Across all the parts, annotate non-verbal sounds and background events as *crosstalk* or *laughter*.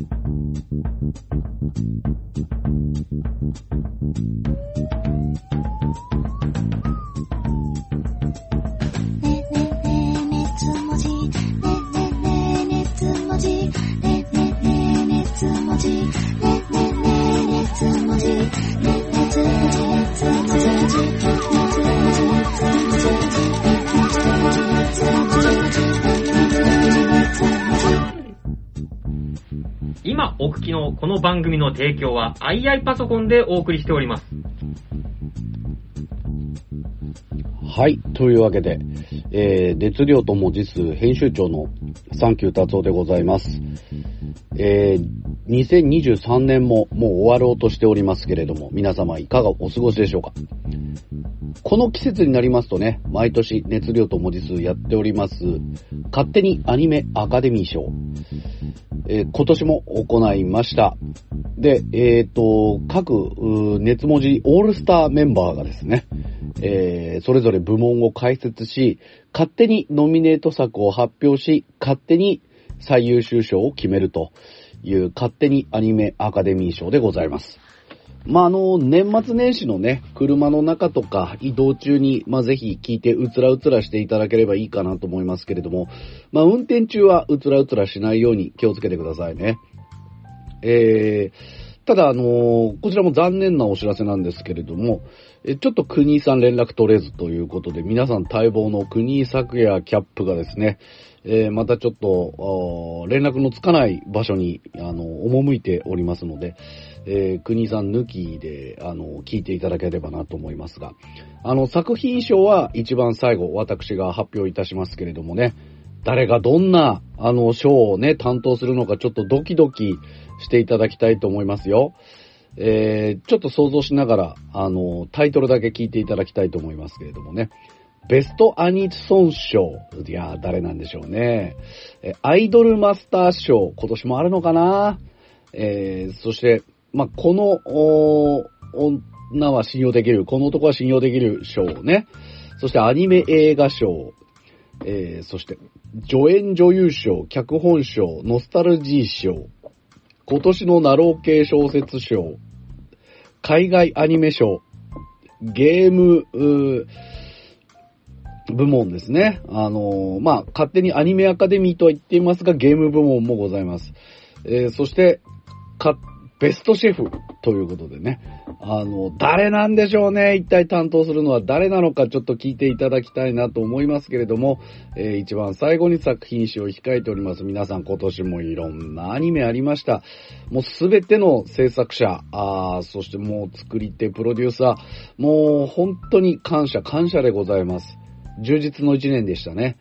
ねねねねつもじねねつもじねねつもじねねつもじ今お聞きのこの番組の提供は II パソコンでお送りしております。はい。というわけで、えー、熱量と文字数編集長のサンキュー達夫でございます。えー、2023年ももう終わろうとしておりますけれども、皆様いかがお過ごしでしょうかこの季節になりますとね、毎年熱量と文字数やっております、勝手にアニメアカデミー賞。えー今年も行いました。で、えっ、と、各熱文字オールスターメンバーがですね、えーそれぞれ部門を解説し、勝手にノミネート作を発表し、勝手に最優秀賞を決めるという勝手にアニメアカデミー賞でございます。まあ、あの、年末年始のね、車の中とか移動中に、まあ、ぜひ聞いてうつらうつらしていただければいいかなと思いますけれども、まあ、運転中はうつらうつらしないように気をつけてくださいね。えー、ただ、あのーこちらも残念なお知らせなんですけれども、えちょっと国井さん連絡取れずということで、皆さん待望の国井作也キャップがですね、えーまたちょっと、連絡のつかない場所に、あの、赴いておりますので、えー国さん抜きで、あの、聞いていただければなと思いますが、あの、作品賞は一番最後、私が発表いたしますけれどもね、誰がどんな、あの、賞をね、担当するのかちょっとドキドキしていただきたいと思いますよ。えー、ちょっと想像しながら、あの、タイトルだけ聞いていただきたいと思いますけれどもね。ベストアニソン賞。いやー、誰なんでしょうね。えアイドルマスター賞。今年もあるのかな？えー、そして、まあ、この、お女は信用できる、この男は信用できる賞ね。そしてアニメ映画賞。えー、そして、助演女優賞、脚本賞、ノスタルジー賞。今年のナロー系小説賞、海外アニメ賞、ゲーム、ー部門ですね。あのーまあ、勝手にアニメアカデミーとは言っていますが、ゲーム部門もございます。えーそして、か、ベストシェフということでね。あの、誰なんでしょうね。一体担当するのは誰なのかちょっと聞いていただきたいなと思いますけれども、えー一番最後に作品集を控えております。皆さん今年もいろんなアニメありました。もうすべての制作者、あーそしてもう作り手、プロデューサー、もう本当に感謝、感謝でございます。充実の一年でしたね。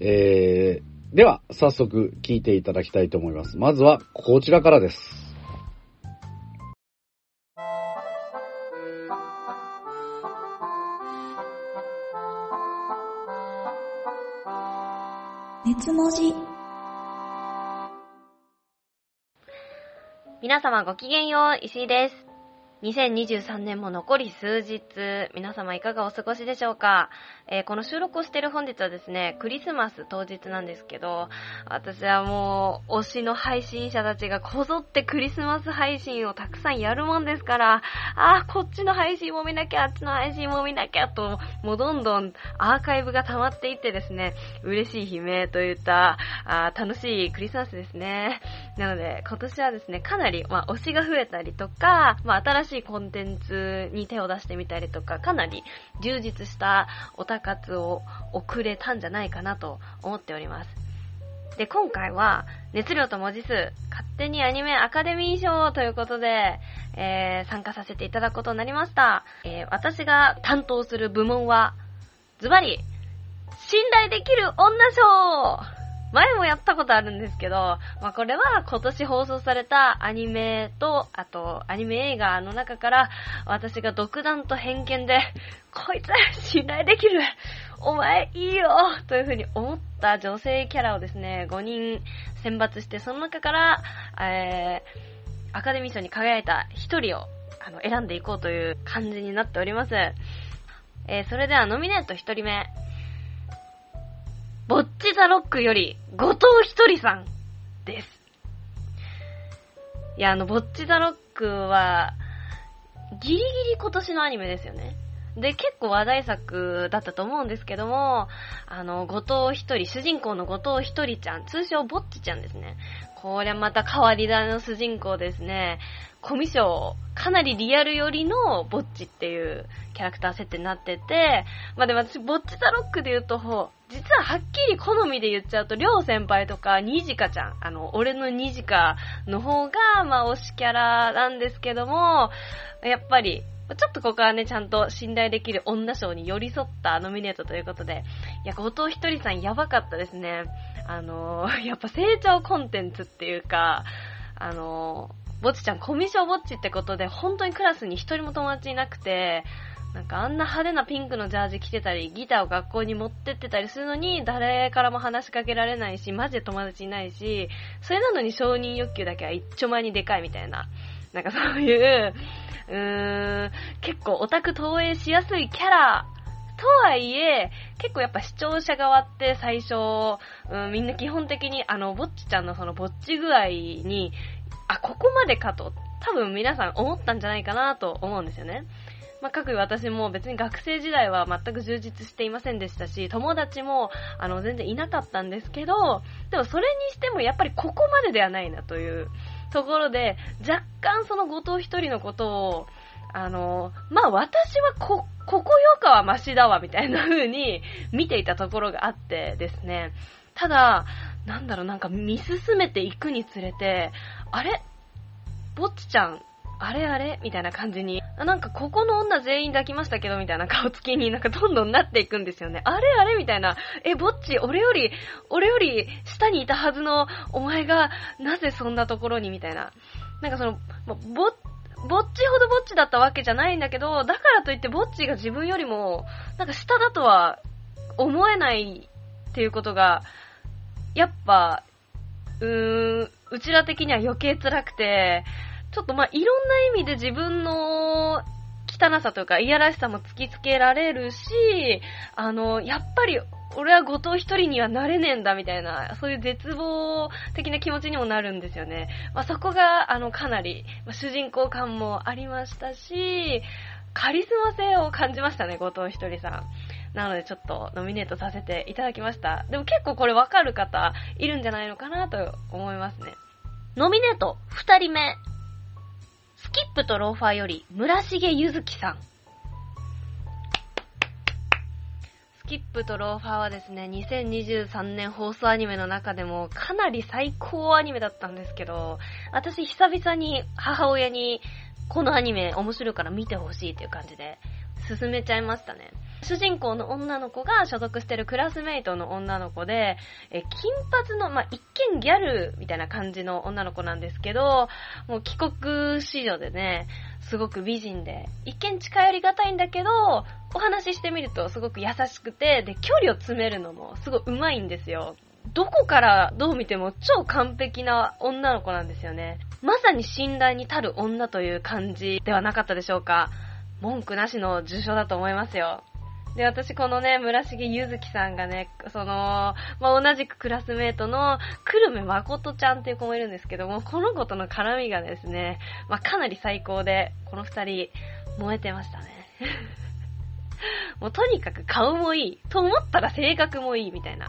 えー、では、早速聞いていただきたいと思います。まずはこちらからです。文字皆様ごきげんよう、石井です。2023年も残り数日、皆様いかがお過ごしでしょうか、えーこの収録をしてる本日はですね、クリスマス当日なんですけど、私はもう、推しの配信者たちがこぞってクリスマス配信をたくさんやるもんですから、あー、こっちの配信も見なきゃ、あっちの配信も見なきゃと、もうどんどんアーカイブが溜まっていってですね、嬉しい悲鳴といった、あ楽しいクリスマスですね。なので、今年はですね、かなり、まあ、推しが増えたりとか、まあ、新しいしコンテンツに手を出してみたりとか、かなり充実したオタ活を送れたんじゃないかなと思っております。で、今回は、熱量と文字数、勝手にアニメアカデミー賞ということで、えー参加させていただくことになりました。えー私が担当する部門は、ズバリ、信頼できる女賞前もやったことあるんですけど、まあ、これは今年放送されたアニメと、あとアニメ映画の中から、私が独断と偏見で、*laughs* こいつ信頼できるお前いいよという風に思った女性キャラをですね、5人選抜して、その中から、えー、アカデミー賞に輝いた1人をあの選んでいこうという感じになっております。えー、それではノミネート1人目。ボッチザロックより、後藤ひとりさんです。いや、あの、ぼっちザロックは、ギリギリ今年のアニメですよね。で、結構話題作だったと思うんですけども、あの、後藤一人、主人公の後藤一人ちゃん、通称ぼっちちゃんですね。これまた変わり種の主人公ですね。コミュ障、かなりリアル寄りのぼっちっていうキャラクター設定になってて、まあでも私、ぼっちザロックで言うと、実ははっきり好みで言っちゃうと、りょう先輩とか、にじかちゃん、あの、俺のにじかの方が、まあ推しキャラなんですけども、やっぱり、ちょっとここはね、ちゃんと信頼できる女賞に寄り添ったノミネートということで、いや、後藤ひとりさんやばかったですね。あのー、*laughs* やっぱ成長コンテンツっていうか、あのー、ぼっちちゃんコミュ障ぼっちってことで、本当にクラスに一人も友達いなくて、なんかあんな派手なピンクのジャージ着てたり、ギターを学校に持ってってたりするのに、誰からも話しかけられないし、マジで友達いないし、それなのに承認欲求だけは一丁前にでかいみたいな。なんかそういう、うーん、結構オタク投影しやすいキャラとはいえ、結構やっぱ視聴者側って最初、うん、みんな基本的にあの、ぼっちちゃんのそのぼっち具合に、あ、ここまでかと、多分皆さん思ったんじゃないかなと思うんですよね。まあ、各位私も別に学生時代は全く充実していませんでしたし、友達も、あの、全然いなかったんですけど、でもそれにしてもやっぱりここまでではないなというところで、若干その後藤一人のことを、あの、まあ、私はこ、ここよかはマシだわ、みたいな風に見ていたところがあってですね。ただ、なんだろう、なんか見進めていくにつれて、あれ？ぼっちちゃん、あれあれみたいな感じに、なんかここの女全員抱きましたけど、みたいな顔つきになんかどんどんなっていくんですよね。あれあれみたいな、え、ぼっち、俺より、俺より下にいたはずのお前が、なぜそんなところにみたいな。なんかその、ぼ、ぼっちほどぼっちだったわけじゃないんだけど、だからといってぼっちが自分よりも、なんか下だとは思えないっていうことが、やっぱ、うーん、うちら的には余計辛くて、ちょっとまあ、いろんな意味で自分の汚さというか、いやらしさも突きつけられるし、あの、やっぱり、俺は後藤一人にはなれねえんだみたいな、そういう絶望的な気持ちにもなるんですよね。まあ、そこが、あの、かなり、まあ、主人公感もありましたし、カリスマ性を感じましたね、後藤一人さん。なのでちょっとノミネートさせていただきました。でも結構これわかる方いるんじゃないのかなと思いますね。ノミネート二人目。スキップとローファーより村重ゆずきさん。スキップとローファーはですね、2023年放送アニメの中でもかなり最高アニメだったんですけど、私久々に母親にこのアニメ面白いから見てほしいっていう感じで進めちゃいましたね。主人公の女の子が所属してるクラスメイトの女の子で、え金髪の、まあ、一見ギャルみたいな感じの女の子なんですけど、もう帰国子女でね、すごく美人で、一見近寄りがたいんだけど、お話ししてみるとすごく優しくて、で、距離を詰めるのもすごい上手いんですよ。どこからどう見ても超完璧な女の子なんですよね。まさに信頼に足る女という感じではなかったでしょうか。文句なしの受賞だと思いますよ。で、私このね、村重ゆずきさんがね、その、まあ、同じくクラスメートの、久留米誠ちゃんっていう子もいるんですけども、この子との絡みがですね、まあ、かなり最高で、この二人、燃えてましたね。*laughs* もうとにかく顔もいい。と思ったら性格もいいみたいな。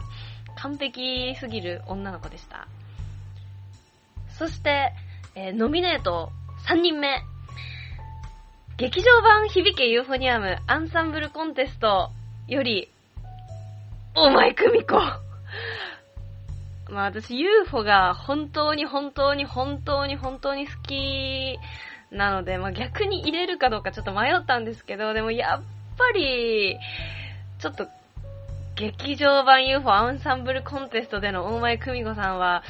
完璧すぎる女の子でした。そして、えー、ノミネート3人目。劇場版響けユーフォニアムアンサンブルコンテストより、お前久美子まあ私 UFO が本当に本当に本当に本当に好きなので、まあ逆に入れるかどうかちょっと迷ったんですけど、でもやっぱり、ちょっと、劇場版 UFO アンサンブルコンテストでの大前久美子さんは、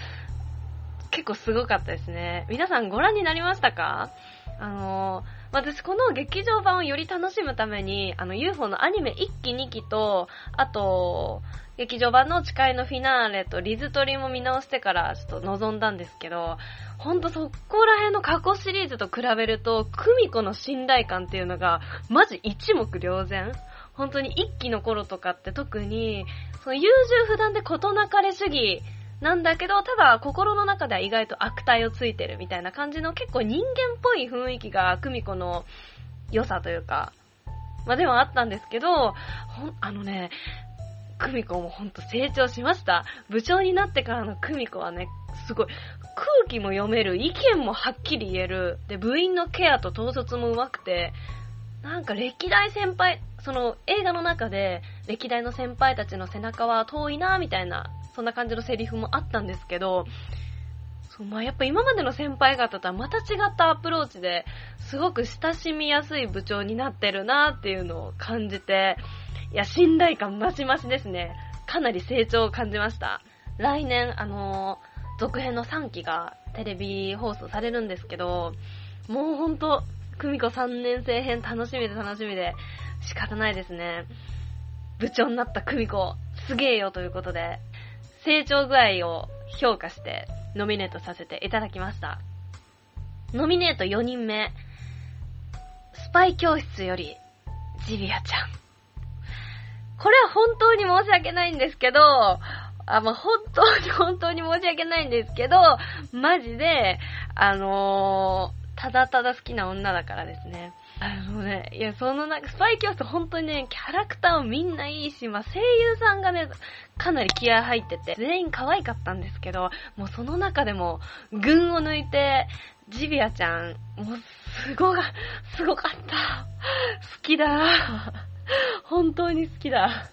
結構すごかったですね。皆さんご覧になりましたか？あのー私この劇場版をより楽しむために、あの UFO のアニメ1期2期と、あと、劇場版の誓いのフィナーレとリズトリも見直してからちょっと望んだんですけど、ほんとそこら辺の過去シリーズと比べると、クミコの信頼感っていうのが、マジ一目瞭然。本当に一期の頃とかって特に、その優柔不断で事なかれ主義なんだけど、ただ心の中では意外と悪態をついてるみたいな感じの結構人間っぽい雰囲気が久美子の良さというか、まあでもあったんですけど、ほん、あのね、久美子もほんと成長しました。部長になってからの久美子はね、すごい、空気も読める、意見もはっきり言える、で、部員のケアと統率も上手くて、なんか歴代先輩、その映画の中で歴代の先輩たちの背中は遠いなみたいな、そんな感じのセリフもあったんですけど、そうまあ、やっぱ今までの先輩方とはまた違ったアプローチで、すごく親しみやすい部長になってるなっていうのを感じて、いや、信頼感増し増しですね。かなり成長を感じました。来年、あのー、続編の3期がテレビ放送されるんですけど、もうほんと、久美子3年生編楽しみで楽しみで仕方ないですね。部長になった久美子、すげえよということで、成長具合を評価してノミネートさせていただきました。ノミネート4人目、スパイ教室より、ジビアちゃん。これは本当に申し訳ないんですけど、あ、ま、本当に本当に申し訳ないんですけど、マジで、あのー、ただただ好きな女だからですね。あのね、いや、そのなんか、スパイ教室本当にね、キャラクターもみんないいし、まあ、声優さんがね、かなり気合入ってて、全員可愛かったんですけど、もうその中でも、群を抜いて、ジビアちゃん、もう、すごが、すごかった。好きだ。本当に好きだ。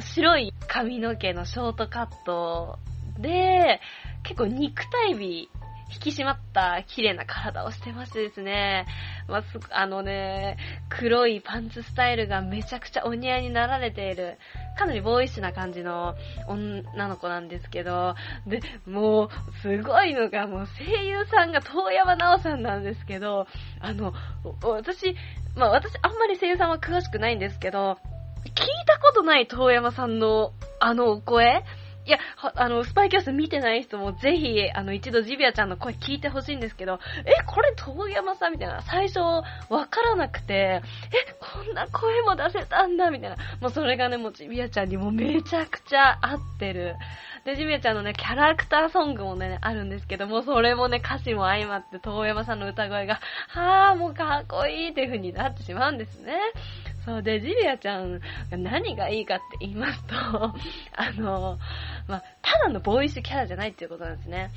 白い髪の毛のショートカットで、結構肉体美引き締まった綺麗な体をしてましてですね、まあ、あのね、黒いパンツスタイルがめちゃくちゃお似合いになられている、かなりボーイッシュな感じの女の子なんですけど、で、もう、すごいのが、もう声優さんが遠山奈緒さんなんですけど、あの、私、まあ私あんまり声優さんは詳しくないんですけど、聞いたことない遠山さんのあのお声。いや、あの、スパイキャス見てない人もぜひ、あの、一度ジビアちゃんの声聞いてほしいんですけど、え、これ遠山さんみたいな、最初、わからなくて、え、こんな声も出せたんだみたいな。もうそれがね、もうジビアちゃんにもめちゃくちゃ合ってる。で、ジビアちゃんのね、キャラクターソングもね、あるんですけども、それもね、歌詞も相まって、遠山さんの歌声が、はぁ、もうかっこいいっていう風になってしまうんですね。そうで、ジビアちゃんが何がいいかって言いますと、*laughs* あの、まあ、ただのボーイッシュキャラじゃないっていうことなんですね。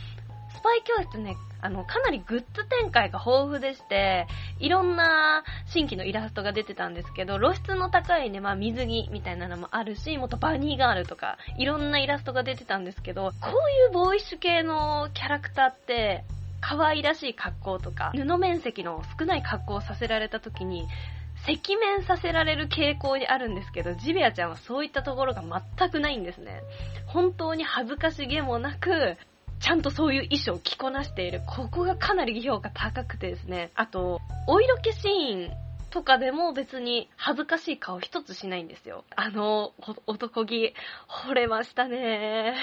スパイ教室ね、あの、かなりグッズ展開が豊富でして、いろんな新規のイラストが出てたんですけど、露出の高いね、まあ水着みたいなのもあるし、もっとバニーガールとか、いろんなイラストが出てたんですけど、こういうボーイッシュ系のキャラクターって、可愛らしい格好とか、布面積の少ない格好をさせられた時に、赤面させられる傾向にあるんですけど、ジビアちゃんはそういったところが全くないんですね。本当に恥ずかしげもなく、ちゃんとそういう衣装を着こなしている。ここがかなり評価高くてですね。あと、お色気シーンとかでも別に恥ずかしい顔一つしないんですよ。あの、男気、惚れましたね。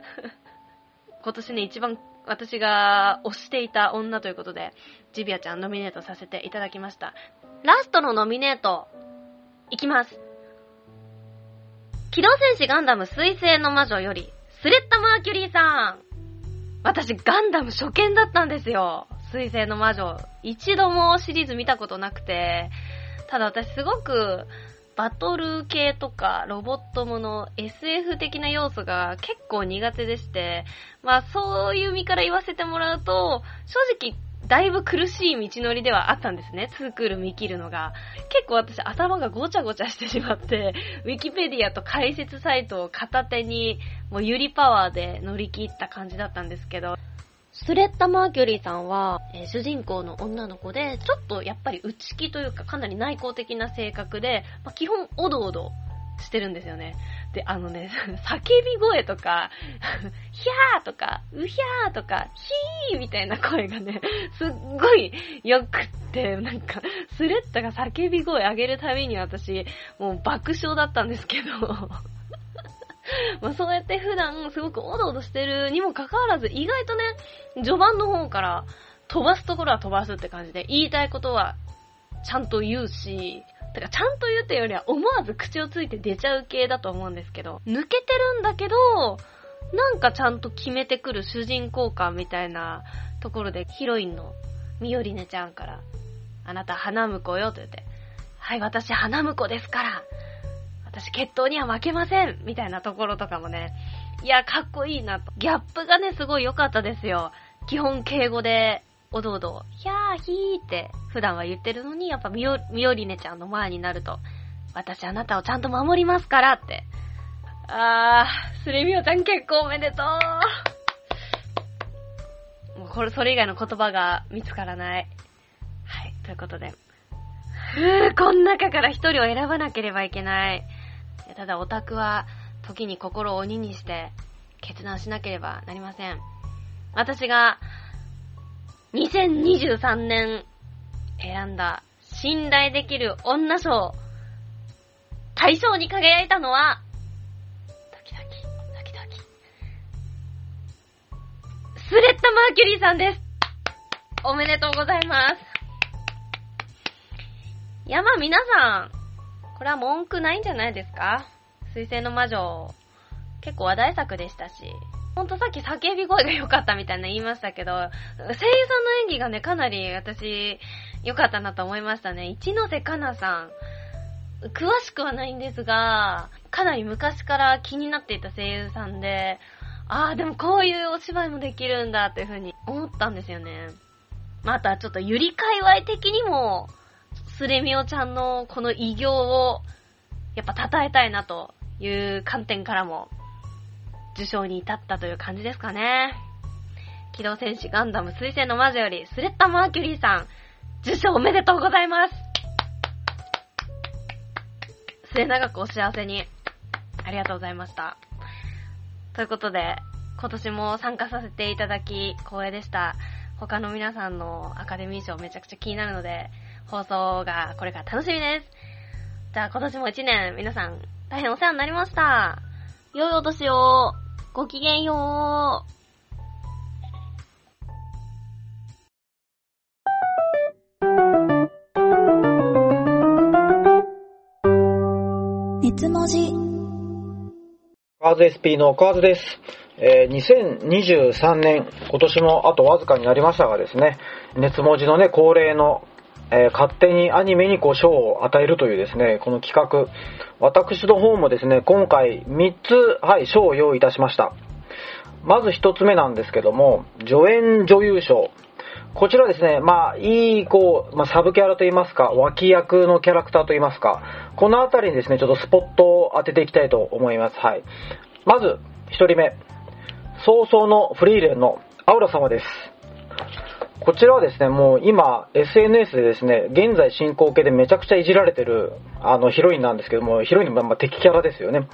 *laughs* 今年ね、一番私が推していた女ということで、ジビアちゃんノミネートさせていただきました。ラストのノミネート、いきます。機動戦士ガンダム水星の魔女より、スレッタ・マーキュリーさん。私、ガンダム初見だったんですよ。水星の魔女。一度もシリーズ見たことなくて、ただ私すごく、バトル系とかロボットもの SF 的な要素が結構苦手でして、まあそういう身から言わせてもらうと、正直だいぶ苦しい道のりではあったんですね。ツークール見切るのが。結構私頭がごちゃごちゃしてしまって、*laughs* ウィキペディアと解説サイトを片手に、もうユリパワーで乗り切った感じだったんですけど、スレッタ・マーキュリーさんは、えー、主人公の女の子で、ちょっとやっぱり内気というかかなり内向的な性格で、まあ、基本おどおどしてるんですよね。で、あのね、*laughs* 叫び声とか、*laughs* ひゃーとか、うひゃーとか、ひーみたいな声がね、*laughs* すっごいよくって、なんか、スレッタが叫び声上げるたびに私、もう爆笑だったんですけど、まあそうやって普段すごくおどおどしてるにもかかわらず、意外とね、序盤の方から飛ばすところは飛ばすって感じで、言いたいことはちゃんと言うし、だからちゃんと言うってよりは思わず口をついて出ちゃう系だと思うんですけど、抜けてるんだけど、なんかちゃんと決めてくる主人公感みたいなところでヒロインのミオリネちゃんから、あなた花婿よと言って、はい、私花婿ですから、私決闘には負けませんみたいなところとかもね、いや、かっこいいなと。ギャップがね、すごい良かったですよ。基本敬語で、おどおど、ひゃーひーって普段は言ってるのに、やっぱミオミオリネちゃんの前になると、私あなたをちゃんと守りますからって。あー、スレミオちゃん結婚おめでとう。もうこれ、それ以外の言葉が見つからない。はい、ということで。ふぅ、こん中から一人を選ばなければいけない。ただオタクは、時に心を鬼にして決断しなければなりません。私が2023年選んだ信頼できる女賞大賞に輝いたのはドキドキ、ドキドキ。スレッタ・マーキュリーさんです。おめでとうございます。いや、まあ皆さん、これは文句ないんじゃないですか？水星の魔女、結構話題作でしたし、ほんとさっき叫び声が良かったみたいな言いましたけど、声優さんの演技がね、かなり私、良かったなと思いましたね。一ノ瀬かなさん。詳しくはないんですが、かなり昔から気になっていた声優さんで、ああ、でもこういうお芝居もできるんだっていう風に思ったんですよね。またちょっとゆり界隈的にも、スレミオちゃんのこの偉業を、やっぱ称えたいなという観点からも、受賞に至ったという感じですかね。機動戦士ガンダム水星の魔女より、スレッタ・マーキュリーさん、受賞おめでとうございます末永くお幸せに、ありがとうございました。ということで、今年も参加させていただき、光栄でした。他の皆さんのアカデミー賞めちゃくちゃ気になるので、放送がこれから楽しみです。じゃあ今年も一年皆さん大変お世話になりました。良いお年を。ごきげんよう。熱文字。カーズ SP のカーズです。えー、2023年、今年もあとわずかになりましたがですね、熱文字のね、恒例のえー、勝手にアニメにこう賞を与えるというですね、この企画。私の方もですね、今回3つ、はい、賞を用意いたしました。まず1つ目なんですけども、助演女優賞。こちらですね、まあ、いい、こう、まあ、サブキャラといいますか、脇役のキャラクターといいますか、このあたりにですね、ちょっとスポットを当てていきたいと思います。はい。まず、1人目。早々のフリーレンのアウラ様です。こちらはですね、もう今、SNS でですね、現在進行形でめちゃくちゃいじられてる、あの、ヒロインなんですけども、ヒロインのま敵キャラですよね。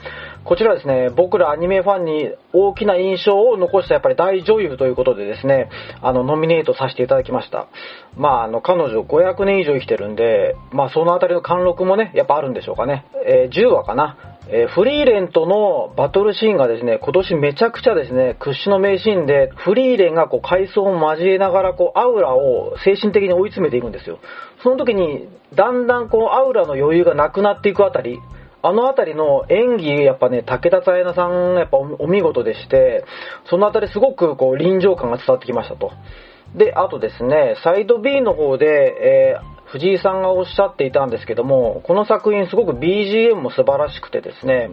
こちらはですね、僕らアニメファンに大きな印象を残したやっぱり大女優ということでですね、あの、ノミネートさせていただきました。まあ、あの、彼女500年以上生きてるんで、まあ、そのあたりの貫禄もね、やっぱあるんでしょうかね。えー、10話かな。えー、フリーレンとのバトルシーンがですね、今年めちゃくちゃですね、屈指の名シーンで、フリーレンがこう階層を交えながら、こう、アウラを精神的に追い詰めていくんですよ。その時に、だんだんこう、アウラの余裕がなくなっていくあたり、あのあたりの演技、やっぱね、武田彩奈さん、やっぱお見事でして、そのあたりすごくこう、臨場感が伝わってきましたと。で、あとですね、サイド B の方で、えー藤井さんがおっしゃっていたんですけども、この作品すごく BGM も素晴らしくてですね、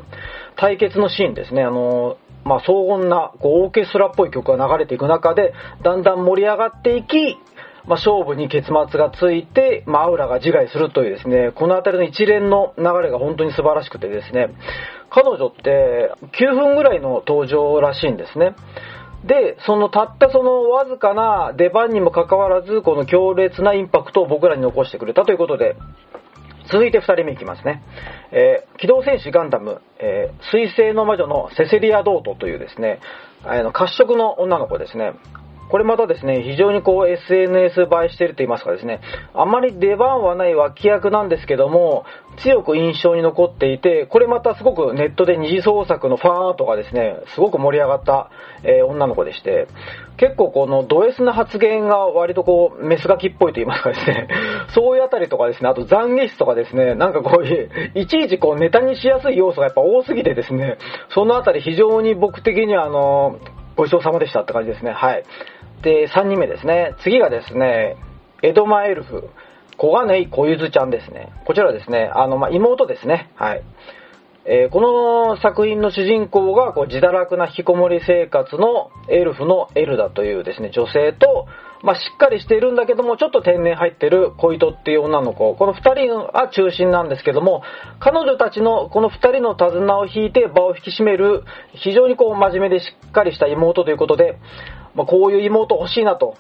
対決のシーンですね、あの、まあ、荘厳なこうオーケストラっぽい曲が流れていく中で、だんだん盛り上がっていき、まあ、勝負に結末がついて、まあ、アウラが自害するというですね、このあたりの一連の流れが本当に素晴らしくてですね、彼女って9分ぐらいの登場らしいんですね。で、そのたったそのわずかな出番にもかかわらず、この強烈なインパクトを僕らに残してくれたということで、続いて2人目いきますね。えー、機動戦士ガンダム、えー、水星の魔女のセセリア・ドートというですね、あの、褐色の女の子ですね。これまたですね、非常にこう SNS 映えしてると言いますかですね、あまり出番はない脇役なんですけども、強く印象に残っていて、これまたすごくネットで二次創作のファンとかですね、すごく盛り上がった、えー、女の子でして、結構このド S な発言が割とこう、メスガキっぽいと言いますかですね、そういうあたりとかですね、あと懺悔室とかですね、なんかこういう、いちいちこうネタにしやすい要素がやっぱ多すぎてですね、そのあたり非常に僕的にはあの、ごちそうさまでしたって感じですね。はい。で、3人目ですね。次がですね、江戸前エルフ、小金井小ゆずちゃんですね。こちらですね、あの、まあ、妹ですね。はい。えー、この作品の主人公がこう自堕落な引きこもり生活のエルフのエルダというですね、女性と、まあ、しっかりしているんだけども、ちょっと天然入ってる小糸っていう女の子。この二人が中心なんですけども、彼女たちのこの二人の手綱を引いて場を引き締める、非常にこう真面目でしっかりした妹ということで、まあ、こういう妹欲しいなと、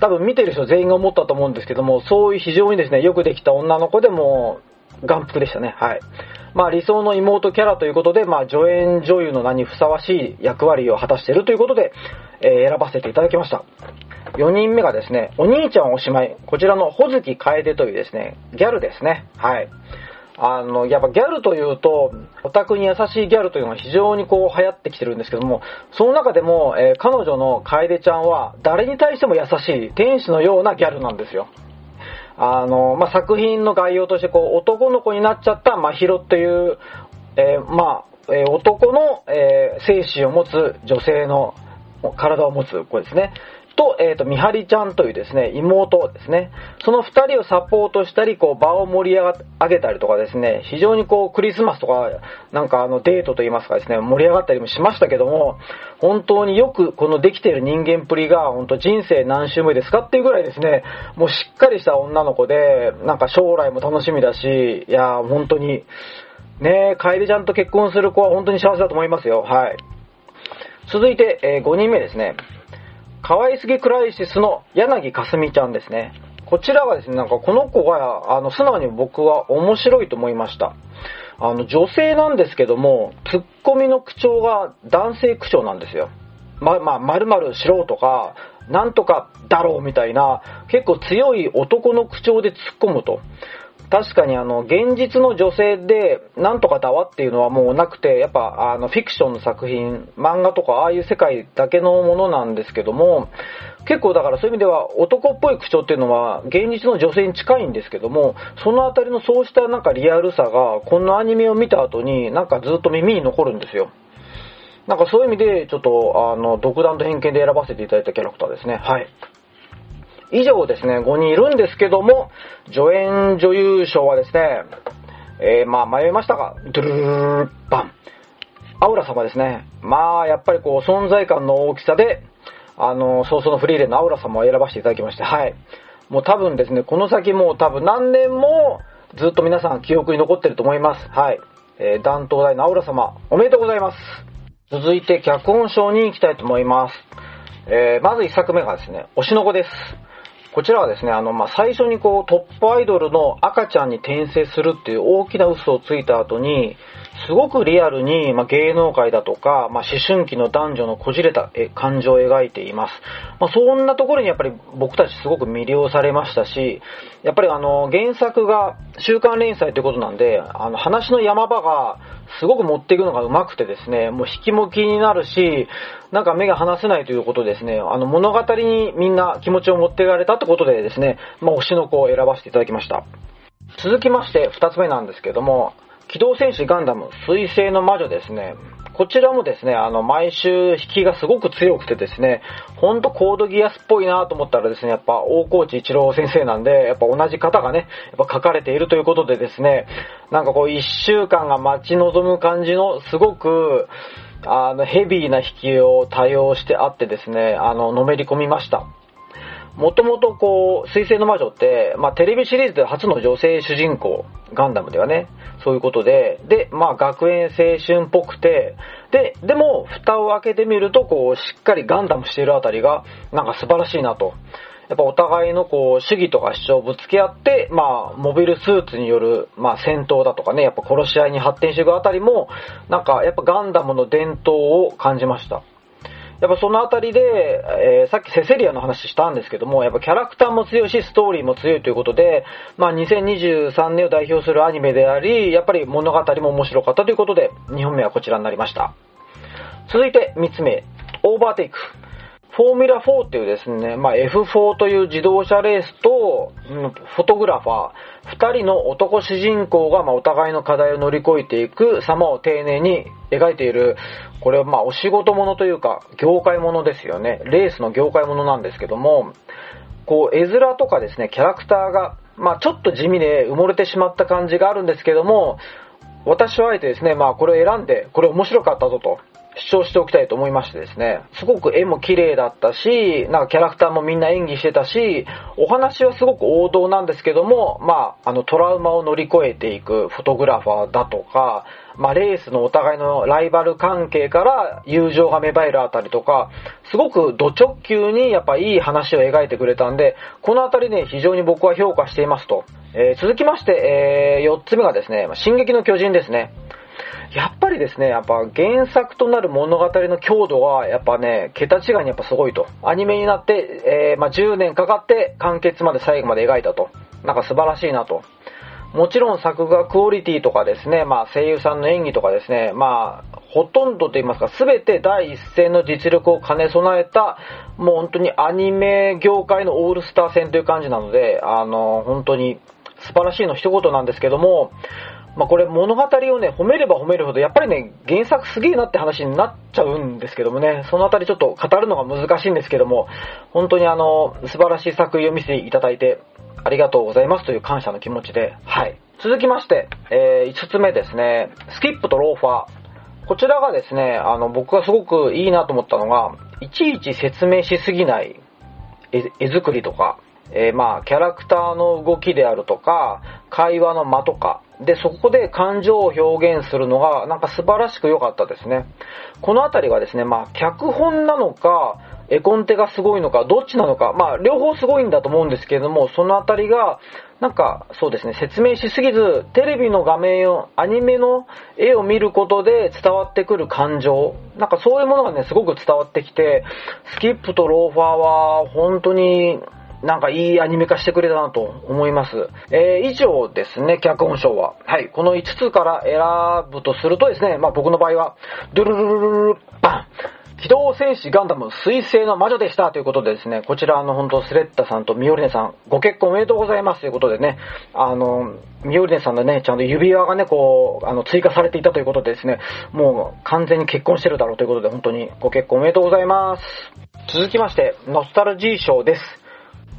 多分見てる人全員が思ったと思うんですけども、そういう非常にですね、よくできた女の子でも、眼福でしたね。はい。まあ理想の妹キャラということで、まあ助演女優の名にふさわしい役割を果たしているということで、えー、選ばせていただきました。4人目がですね、お兄ちゃんおしまい。こちらのほずき楓というですね、ギャルですね。はい。あの、やっぱギャルというと、オタクに優しいギャルというのが非常にこう流行ってきてるんですけども、その中でも、えー、彼女の楓ちゃんは誰に対しても優しい天使のようなギャルなんですよ。あの、まあ、作品の概要としてこう、男の子になっちゃった真宙という、えー、まあ、えー、男の、え精子を持つ女性の体を持つ子ですね。と、えっ、ー、と、みはりちゃんというですね、妹ですね。その二人をサポートしたり、こう、場を盛り上げたりとかですね、非常にこう、クリスマスとか、なんかあの、デートといいますかですね、盛り上がったりもしましたけども、本当によくこのできている人間っぷりが、本当人生何周目ですかっていうぐらいですね、もうしっかりした女の子で、なんか将来も楽しみだし、いやー本当に、ね楓ちゃんと結婚する子は本当に幸せだと思いますよ。はい。続いて、えー、5人目ですね。可愛すぎクライシスの柳かすみちゃんですね。こちらはですね、なんかこの子が、あの、素直に僕は面白いと思いました。あの、女性なんですけども、ツッコミの口調が男性口調なんですよ。ま、まあ、〇〇しろとか、なんとかだろうみたいな、結構強い男の口調で突っ込むと。確かにあの、現実の女性で、なんとかだわっていうのはもうなくて、やっぱあの、フィクションの作品、漫画とかああいう世界だけのものなんですけども、結構だからそういう意味では男っぽい口調っていうのは現実の女性に近いんですけども、そのあたりのそうしたなんかリアルさが、このアニメを見た後になんかずっと耳に残るんですよ。なんかそういう意味で、ちょっと、あの、独断と偏見で選ばせていただいたキャラクターですね。はい。以上ですね、5人いるんですけども、助演女優賞はですね、えー、まあ迷いましたが、ドゥルルルルバン。アウラ様ですね。まあ、やっぱりこう、存在感の大きさで、あの、早々のフリーレンのアウラ様を選ばせていただきまして、はい。もう多分ですね、この先もう多分何年もずっと皆さん記憶に残ってると思います。はい。えー、断頭台のアウラ様、おめでとうございます。続いて脚本賞に行きたいと思います。えー、まず1作目がですね、推しの子です。こちらはですね、あの、まあ、最初にこう、トップアイドルの赤ちゃんに転生するっていう大きな嘘をついた後に、すごくリアルに、まあ、芸能界だとか、まあ、思春期の男女のこじれた感情を描いています。まあ、そんなところにやっぱり僕たちすごく魅了されましたし、やっぱりあの、原作が週刊連載ということなんで、あの、話の山場がすごく持っていくのが上手くてですね、もう引きもきになるし、なんか目が離せないということですね、あの、物語にみんな気持ちを持っていかれたってことでですね、まあ、推しの子を選ばせていただきました。続きまして、二つ目なんですけども、機動戦士ガンダム、水星の魔女ですね。こちらもですね、あの、毎週引きがすごく強くてですね、ほんとコードギアスっぽいなと思ったらですね、やっぱ大河内一郎先生なんで、やっぱ同じ方がね、やっぱ書かれているということでですね、なんかこう一週間が待ち望む感じの、すごく、あの、ヘビーな引きを多用してあってですね、あの、のめり込みました。もともとこう、水星の魔女って、まあテレビシリーズで初の女性主人公、ガンダムではね、そういうことで、で、まあ学園青春っぽくて、で、でも、蓋を開けてみると、こう、しっかりガンダムしているあたりが、なんか素晴らしいなと。やっぱお互いのこう、主義とか主張をぶつけ合って、まあ、モビルスーツによる、まあ戦闘だとかね、やっぱ殺し合いに発展していくあたりも、なんかやっぱガンダムの伝統を感じました。やっぱそのあたりで、えー、さっきセセリアの話したんですけども、やっぱキャラクターも強いし、ストーリーも強いということで、まあ2023年を代表するアニメであり、やっぱり物語も面白かったということで、2本目はこちらになりました。続いて3つ目、オーバーテイク。フォーミュラ4っていうですね、まあ、F4 という自動車レースと、うんフォトグラファー、二人の男主人公が、まあ、お互いの課題を乗り越えていく様を丁寧に描いている、これはまあ、お仕事ものというか、業界ものですよね。レースの業界ものなんですけども、こう、絵面とかですね、キャラクターが、まあ、ちょっと地味で埋もれてしまった感じがあるんですけども、私はあえてですね、まあ、これを選んで、これ面白かったぞと。主張しておきたいと思いましてですね、すごく絵も綺麗だったし、なんかキャラクターもみんな演技してたし、お話はすごく王道なんですけども、まあ、あのトラウマを乗り越えていくフォトグラファーだとか、まあ、レースのお互いのライバル関係から友情が芽生えるあたりとか、すごくド直球にやっぱいい話を描いてくれたんで、このあたりね、非常に僕は評価していますと。えー続きまして、えー4つ目がですね、進撃の巨人ですね。やっぱりですね、やっぱ原作となる物語の強度は、やっぱね、桁違いにやっぱすごいと。アニメになって、えーまあ、10年かかって完結まで最後まで描いたと。なんか素晴らしいなと。もちろん作画クオリティとかですね、まあ声優さんの演技とかですね、まあほとんどと言いますか、すべて第一線の実力を兼ね備えた、もう本当にアニメ業界のオールスター戦という感じなので、あの、本当に素晴らしいの一言なんですけども、まあこれ物語をね、褒めれば褒めるほど、やっぱりね、原作すげえなって話になっちゃうんですけどもね、そのあたりちょっと語るのが難しいんですけども、本当にあの、素晴らしい作品を見せていただいて、ありがとうございますという感謝の気持ちで、はい。続きまして、え5つ目ですね、スキップとローファー。こちらがですね、あの、僕がすごくいいなと思ったのが、いちいち説明しすぎない絵作りとか、えーまあ、キャラクターの動きであるとか、会話の間とか、で、そこで感情を表現するのが、なんか素晴らしく良かったですね。このあたりがですね、まあ、脚本なのか、絵コンテがすごいのか、どっちなのか、まあ、両方すごいんだと思うんですけれども、そのあたりが、なんか、そうですね、説明しすぎず、テレビの画面を、アニメの絵を見ることで伝わってくる感情、なんかそういうものがね、すごく伝わってきて、スキップとローファーは、本当に、なんかいいアニメ化してくれたなと思います。えー、以上ですね、脚本賞は。はい、この5つから選ぶとするとですね、まあ僕の場合は、ドゥルルルルルルバン機動戦士ガンダム水星の魔女でしたということでですね、こちらの本当スレッタさんとミオリネさん、ご結婚おめでとうございますということでね、あの、ミオリネさんのね、ちゃんと指輪がね、こう、あの、追加されていたということでですね、もう完全に結婚してるだろうということで、本当にご結婚おめでとうございます。続きまして、ノスタルジー賞です。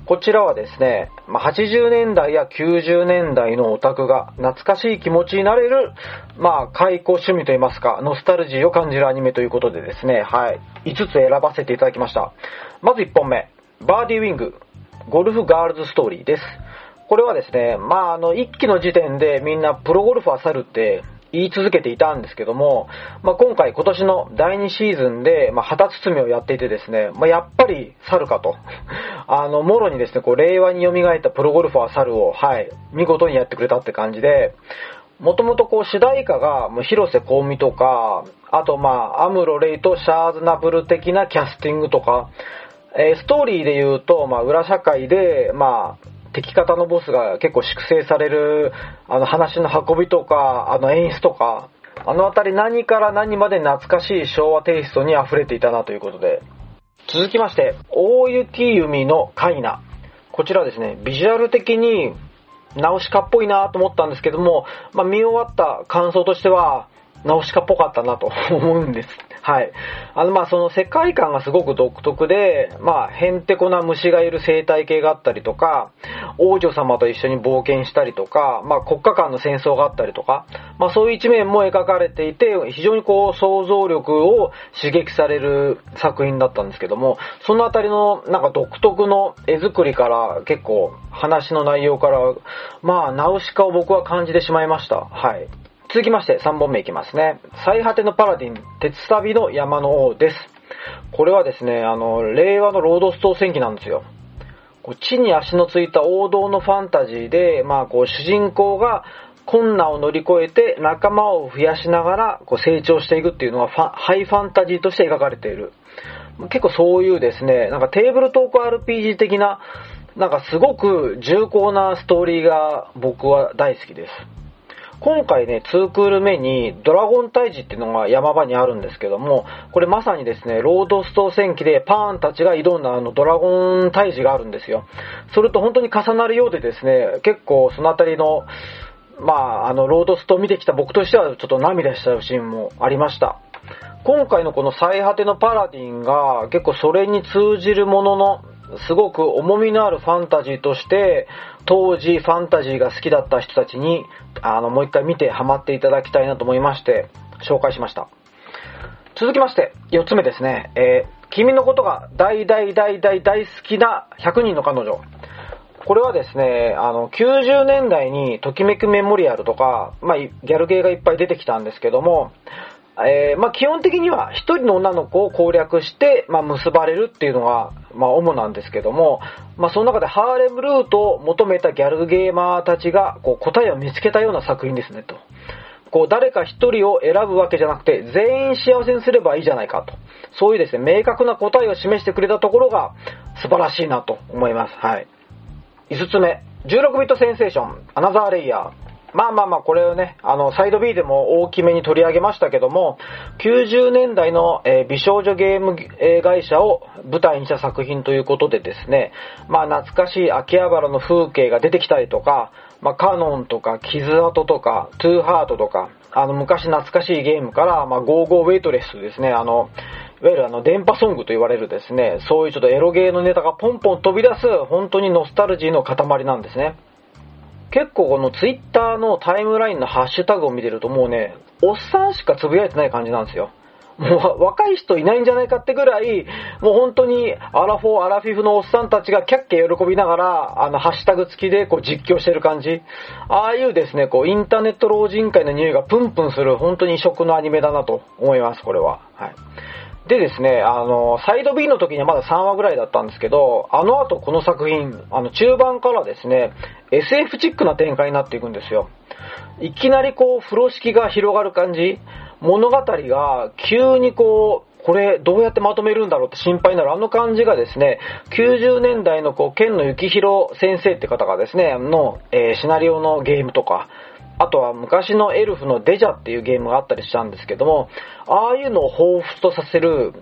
こちらはですね、80年代や90年代のオタクが懐かしい気持ちになれる、まあ、開口趣味といいますか、ノスタルジーを感じるアニメということでですね、はい、5つ選ばせていただきました。まず1本目、バーディーウィング、ゴルフガールズストーリーです。これはですね、まあ、あの、1期の時点でみんなプロゴルファー猿って言い続けていたんですけども、まあ、今回今年の第2シーズンで、まあ、旗包みをやっていてですね、まあ、やっぱり猿かと。*laughs* あの、もろにですね、こう、令和に蘇ったプロゴルファー猿を、はい、見事にやってくれたって感じで、もともとこう主題歌がもう広瀬香美とか、あとまあアムロ・レイとシャーズナブル的なキャスティングとか、えーストーリーで言うと、まあ裏社会で、まあ敵方のボスが結構粛清される、あの話の運びとか、あの演出とか、あのあたり何から何まで懐かしい昭和テイストに溢れていたなということで。続きまして、大雪弓のカイナ。こちらですね、ビジュアル的にナウシカっぽいなと思ったんですけども、まあ、見終わった感想としては、ナウシカっぽかったなと思うんです。はい。あの、まあ、その世界観がすごく独特で、まあ、へんてこな虫がいる生態系があったりとか、王女様と一緒に冒険したりとか、まあ、国家間の戦争があったりとか、まあ、そういう一面も描かれていて、非常にこう、想像力を刺激される作品だったんですけども、そのあたりの、なんか独特の絵作りから、結構、話の内容から、まあ、ナウシカを僕は感じてしまいました。はい。続きまして3本目いきますね。最果てのパラディン、鉄旅の山の王です。これはですね、あの、令和のロードストー戦記なんですよ。こう地に足のついた王道のファンタジーで、まあ、こう、主人公が困難を乗り越えて仲間を増やしながらこう成長していくっていうのがハイファンタジーとして描かれている。結構そういうですね、なんかテーブルトーク RPG 的な、なんかすごく重厚なストーリーが僕は大好きです。今回ね、2クール目にドラゴン退治っていうのが山場にあるんですけども、これまさにですね、ロードスト戦記でパーンたちが挑んだあのドラゴン退治があるんですよ。それと本当に重なるようでですね、結構そのあたりの、まあ、あの、ロードストを見てきた僕としてはちょっと涙しちゃうシーンもありました。今回のこの最果てのパラディンが結構それに通じるもののすごく重みのあるファンタジーとして、当時ファンタジーが好きだった人たちに、あの、もう一回見てハマっていただきたいなと思いまして、紹介しました。続きまして、4つ目ですね。えー、君のことが大大大大大好きな100人の彼女。これはですね、あの、90年代にときめくメモリアルとか、まあ、ギャルゲーがいっぱい出てきたんですけども、えー、まあ、基本的には一人の女の子を攻略して、まあ、結ばれるっていうのが、まあ、主なんですけども、まあ、その中でハーレムルートを求めたギャルゲーマーたちが、こう、答えを見つけたような作品ですね、と。こう、誰か一人を選ぶわけじゃなくて、全員幸せにすればいいじゃないかと。そういうですね、明確な答えを示してくれたところが、素晴らしいなと思います。はい。5つ目、16ビットセンセーション、アナザーレイヤー。まあまあまあ、これをね、あの、サイド B でも大きめに取り上げましたけども、90年代の、えー、美少女ゲーム、えー、会社を舞台にした作品ということでですね、まあ懐かしい秋葉原の風景が出てきたりとか、まあカノンとか、痕とか、トゥーハートとか、あの昔懐かしいゲームから、まあゴーゴーウェイトレスですね、あの、いわゆるあの、電波ソングと言われるですね、そういうちょっとエロゲーのネタがポンポン飛び出す、本当にノスタルジーの塊なんですね。結構このツイッターのタイムラインのハッシュタグを見てるともうね、おっさんしかつぶやいてない感じなんですよ。もう若い人いないんじゃないかってぐらい、もう本当にアラフォー、アラフィフのおっさんたちがキャッキャ喜びながら、あの、ハッシュタグ付きでこう実況してる感じ。ああいうですね、こう、インターネット老人会の匂いがプンプンする本当に異色のアニメだなと思います、これは。はい。でですね、あの、サイド B の時にはまだ3話ぐらいだったんですけど、あの後この作品、あの、中盤からですね、SF チックな展開になっていくんですよ。いきなりこう、風呂敷が広がる感じ、物語が急にこう、これどうやってまとめるんだろうって心配になるあの感じがですね、90年代のこう、剣野幸宏先生って方がですね、の、えー、シナリオのゲームとか、あとは昔のエルフのデジャっていうゲームがあったりしたんですけども、ああいうのを彷彿とさせる、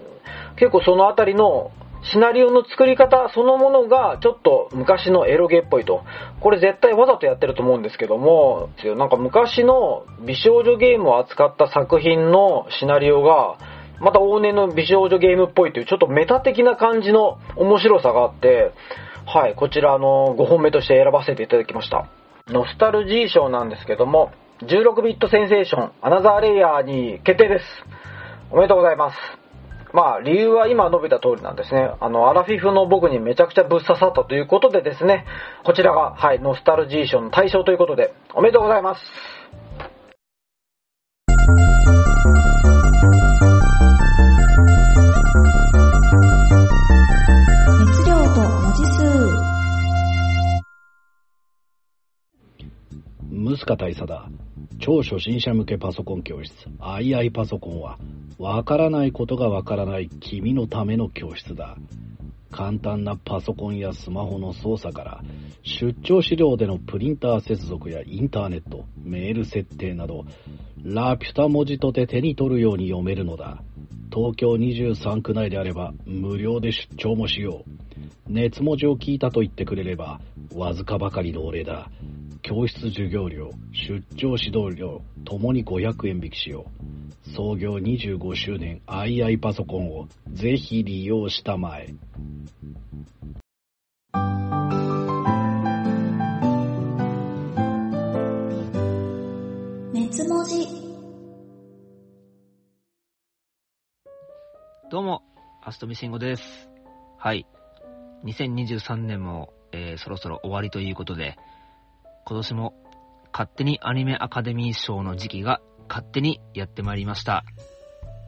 結構そのあたりのシナリオの作り方そのものがちょっと昔のエロゲっぽいと。これ絶対わざとやってると思うんですけども、なんか昔の美少女ゲームを扱った作品のシナリオが、また往年の美少女ゲームっぽいというちょっとメタ的な感じの面白さがあって、はい、こちらの5本目として選ばせていただきました。ノスタルジー賞なんですけども、16ビットセンセーション、アナザーレイヤーに決定です。おめでとうございます。まあ、理由は今述べた通りなんですね。あの、アラフィフの僕にめちゃくちゃぶっ刺さったということでですね、こちらが、はい、ノスタルジー賞の対象ということで、おめでとうございます。ムスカ大佐だ。超初心者向けパソコン教室、II パソコンは、わからないことがわからない君のための教室だ。簡単なパソコンやスマホの操作から、出張資料でのプリンター接続やインターネット、メール設定など、ラピュタ文字とて手に取るように読めるのだ。東京23区内であれば無料で出張もしよう。熱文字を聞いたと言ってくれれば、わずかばかりのお礼だ。教室授業料、出張指導料、ともに500円引きしよう。創業25周年 II パソコンをぜひ利用したまえ。熱文字どうも、アストミシンゴです。はい。2023年も、えー、そろそろ終わりということで、今年も勝手にアニメアカデミー賞の時期が勝手にやってまいりました。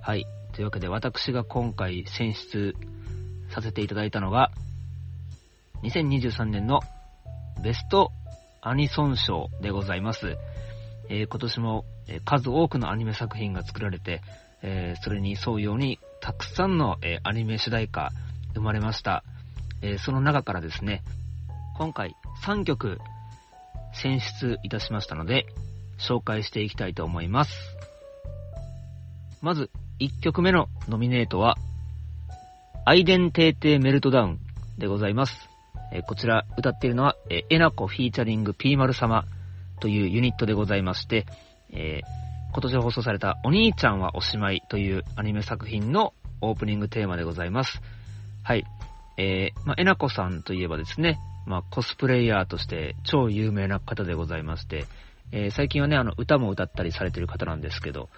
はい。というわけで私が今回選出させていただいたのが、2023年のベストアニソン賞でございます。えー、今年も数多くのアニメ作品が作られて、えー、それに沿うようにたくさんの、えーアニメ主題歌生まれました。えその中からですね、今回3曲選出いたしましたので、紹介していきたいと思います。まず、1曲目のノミネートは、アイデンテーテメルトダウンでございます。えこちら歌っているのは、えーエナコフィーチャリングピーマル様というユニットでございまして、えー今年放送されたお兄ちゃんはおしまいというアニメ作品のオープニングテーマでございます。はい。えー、まあ、えなこさんといえばですね、まあ、コスプレイヤーとして超有名な方でございまして、えー最近はね、あの、歌も歌ったりされてる方なんですけど、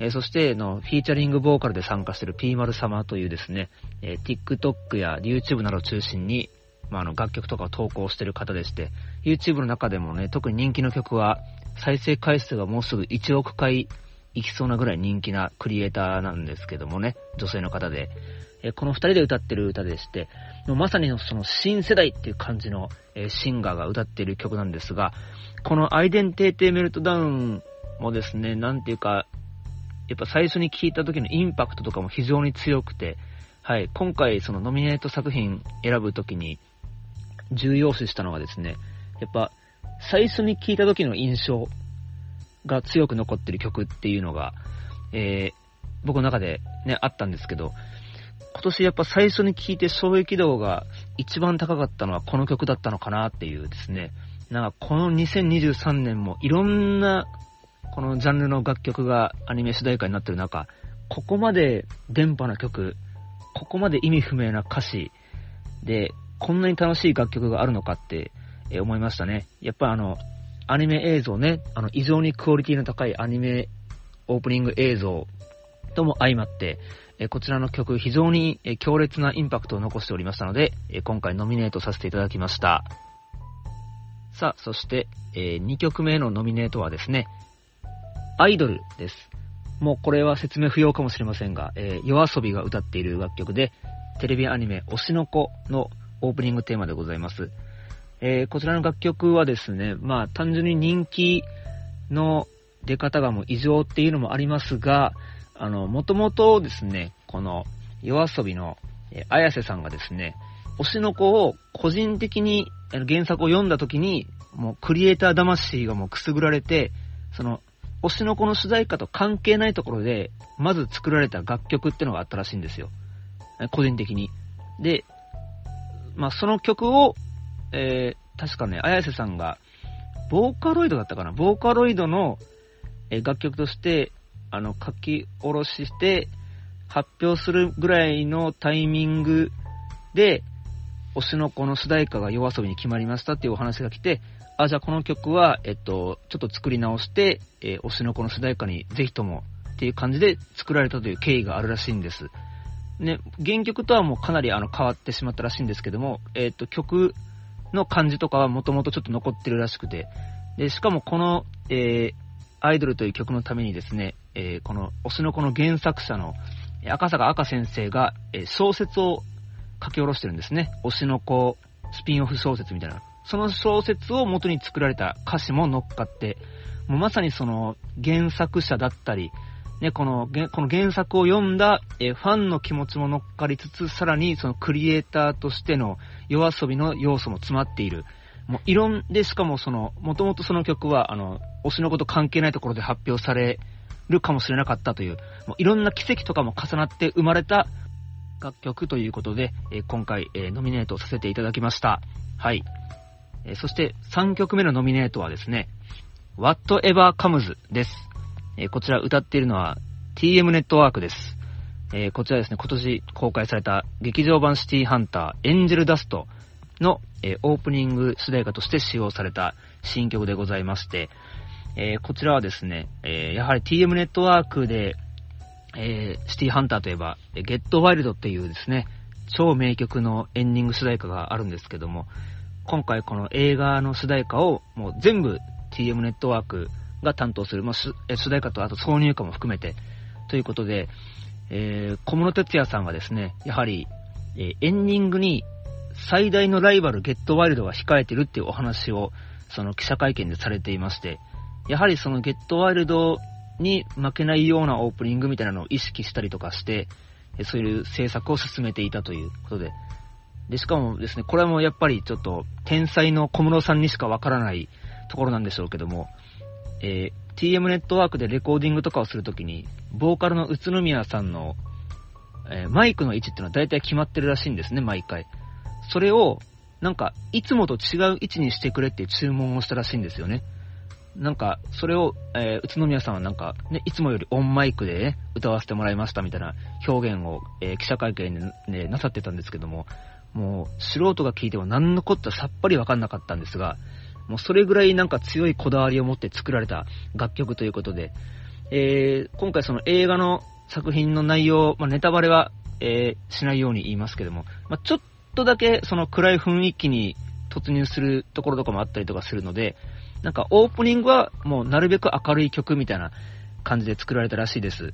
えーそして、の、フィーチャリングボーカルで参加している P 丸様というですね、えー TikTok や YouTube などを中心に、まあ、あの、楽曲とかを投稿してる方でして、YouTube の中でもね、特に人気の曲は、再生回数がもうすぐ1億回いきそうなぐらい人気なクリエイターなんですけどもね、女性の方で、えこの二人で歌ってる歌でして、まさにその新世代っていう感じの、えシンガーが歌っている曲なんですが、このアイデンテーテメルトダウンもですね、なんていうか、やっぱ最初に聴いた時のインパクトとかも非常に強くて、はい、今回そのノミネート作品選ぶ時に重要視したのがですね、やっぱ最初に聴いた時の印象が強く残ってる曲っていうのが、えー僕の中でね、あったんですけど、今年やっぱ最初に聴いて衝撃度が一番高かったのはこの曲だったのかなっていうですね、なんかこの2023年もいろんなこのジャンルの楽曲がアニメ主題歌になってる中、ここまで電波な曲、ここまで意味不明な歌詞で、こんなに楽しい楽曲があるのかって思いましたね。やっぱあの、アニメ映像ね、あの、異常にクオリティの高いアニメオープニング映像とも相まって、えこちらの曲非常に強烈なインパクトを残しておりましたので、え今回ノミネートさせていただきました。さあ、そして、え2曲目のノミネートはですね、アイドルです。もうこれは説明不要かもしれませんが、えー、夜遊びが歌っている楽曲で、テレビアニメ推しの子のオープニングテーマでございます。えーこちらの楽曲はですね、まあ単純に人気の出方がもう異常っていうのもありますが、あの、もともとですね、この夜遊びの、え綾瀬さんがですね、推しの子を個人的に原作を読んだ時に、もうクリエイター魂がもうくすぐられて、その、推しの子の主題歌と関係ないところで、まず作られた楽曲ってのがあったらしいんですよ。個人的に。で、まあ、その曲を、えー、確かね、綾瀬さんが、ボーカロイドだったかな？ボーカロイドの、え楽曲として、あの、書き下ろしして、発表するぐらいのタイミングで、推しの子の主題歌が夜遊びに決まりましたっていうお話が来て、あ、じゃあこの曲は、えっと、ちょっと作り直して、えー推しの子の主題歌にぜひともっていう感じで作られたという経緯があるらしいんです。ね、原曲とはもうかなりあの変わってしまったらしいんですけども、えっと、曲の感じとかはもともとちょっと残ってるらしくて、で、しかもこの、えーアイドルという曲のためにですね、えーこの推しの子の原作者の赤坂赤先生が、え小説を書き下ろしてるんですね。推しの子スピンオフ小説みたいな。その小説を元に作られた歌詞も乗っかって、もうまさにその原作者だったり、ね、このこの原作を読んだ、えファンの気持ちも乗っかりつつ、さらにそのクリエイターとしての夜遊びの要素も詰まっている。もういろんで、しかもその、もともとその曲は、あの、推しのこと関係ないところで発表されるかもしれなかったという、もういろんな奇跡とかも重なって生まれた楽曲ということで、えー今回、えーノミネートさせていただきました。はい。えーそして3曲目のノミネートはですね、Whatever Comes です。えこちら歌っているのは TM ネットワークです。えこちらですね、今年公開された劇場版シティハンターエンジェルダストの、えーオープニング主題歌として使用された新曲でございまして、えーこちらはですね、えーやはり TM ネットワークで、えシティハンターといえば、えゲットワイルドっていうですね、超名曲のエンディング主題歌があるんですけども、今回この映画の主題歌をもう全部 TM ネットワークが担当する、まあ、え主題歌とあと挿入歌も含めて、ということで、えー小室哲哉さんがですね、やはり、えーエンディングに最大のライバルゲットワイルドが控えてるっていうお話を、その記者会見でされていまして、やはりそのゲットワイルドに負けないようなオープニングみたいなのを意識したりとかして、そういう制作を進めていたということで。で、しかもですね、これもやっぱりちょっと天才の小室さんにしかわからないところなんでしょうけども、えー TM ネットワークでレコーディングとかをするときに、ボーカルの宇都宮さんの、えーマイクの位置っていうのは大体決まってるらしいんですね、毎回。それを、なんか、いつもと違う位置にしてくれっていう注文をしたらしいんですよね。なんか、それを、えー宇都宮さんはなんか、ね、いつもよりオンマイクで、ね、歌わせてもらいましたみたいな表現を、えー記者会見で、ね、なさってたんですけども、もう、素人が聞いても何のこったさっぱりわかんなかったんですが、もうそれぐらいなんか強いこだわりを持って作られた楽曲ということで、えー今回その映画の作品の内容、まあ、ネタバレは、えーしないように言いますけども、まあ、ちょっっとだけその暗い雰囲気に突入するところとかもあったりとかするので、なんかオープニングはもうなるべく明るい曲みたいな感じで作られたらしいです。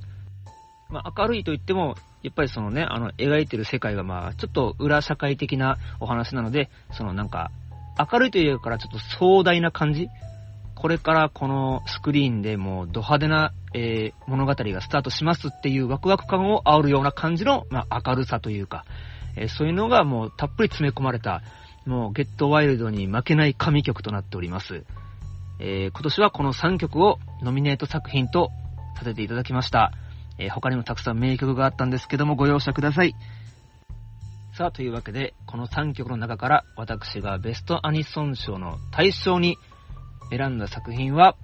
まあ、明るいと言っても、やっぱりそのね、あの、描いてる世界がまあ、ちょっと裏社会的なお話なので、そのなんか、明るいというからちょっと壮大な感じこれからこのスクリーンでもうド派手な、えー物語がスタートしますっていうワクワク感を煽るような感じの、まあ、明るさというか、えそういうのがもうたっぷり詰め込まれた、もうゲットワイルドに負けない神曲となっております。えー今年はこの3曲をノミネート作品とさせていただきました。えー他にもたくさん名曲があったんですけどもご容赦ください。さあ、というわけで、この3曲の中から私がベストアニソン賞の対象に選んだ作品は、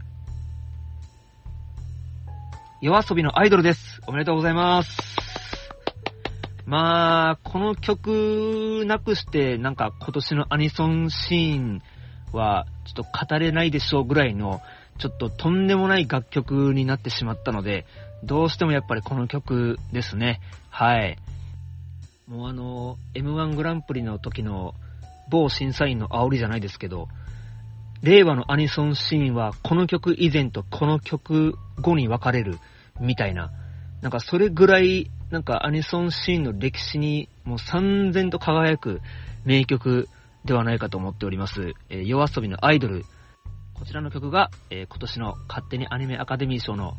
夜遊びのアイドルです。おめでとうございます。まあ、この曲なくして、なんか今年のアニソンシーンは、ちょっと語れないでしょうぐらいの、ちょっととんでもない楽曲になってしまったので、どうしてもやっぱりこの曲ですね。はい。もうあの、M1 グランプリの時の某審査員の煽りじゃないですけど、令和のアニソンシーンはこの曲以前とこの曲後に分かれるみたいな、なんかそれぐらい、なんかアニソンシーンの歴史にもう三千と輝く名曲ではないかと思っております。えー夜遊びのアイドル。こちらの曲が、えー今年の勝手にアニメアカデミー賞の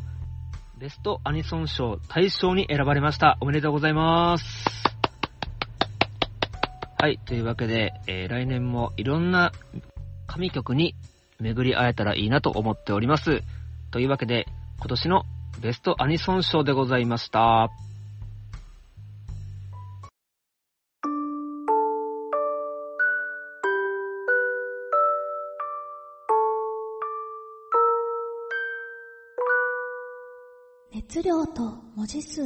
ベストアニソン賞大賞に選ばれました。おめでとうございます。はい、というわけで、えー来年もいろんな神曲に巡り会えたらいいなと思っております。というわけで、今年のベストアニソン賞でございました。文字数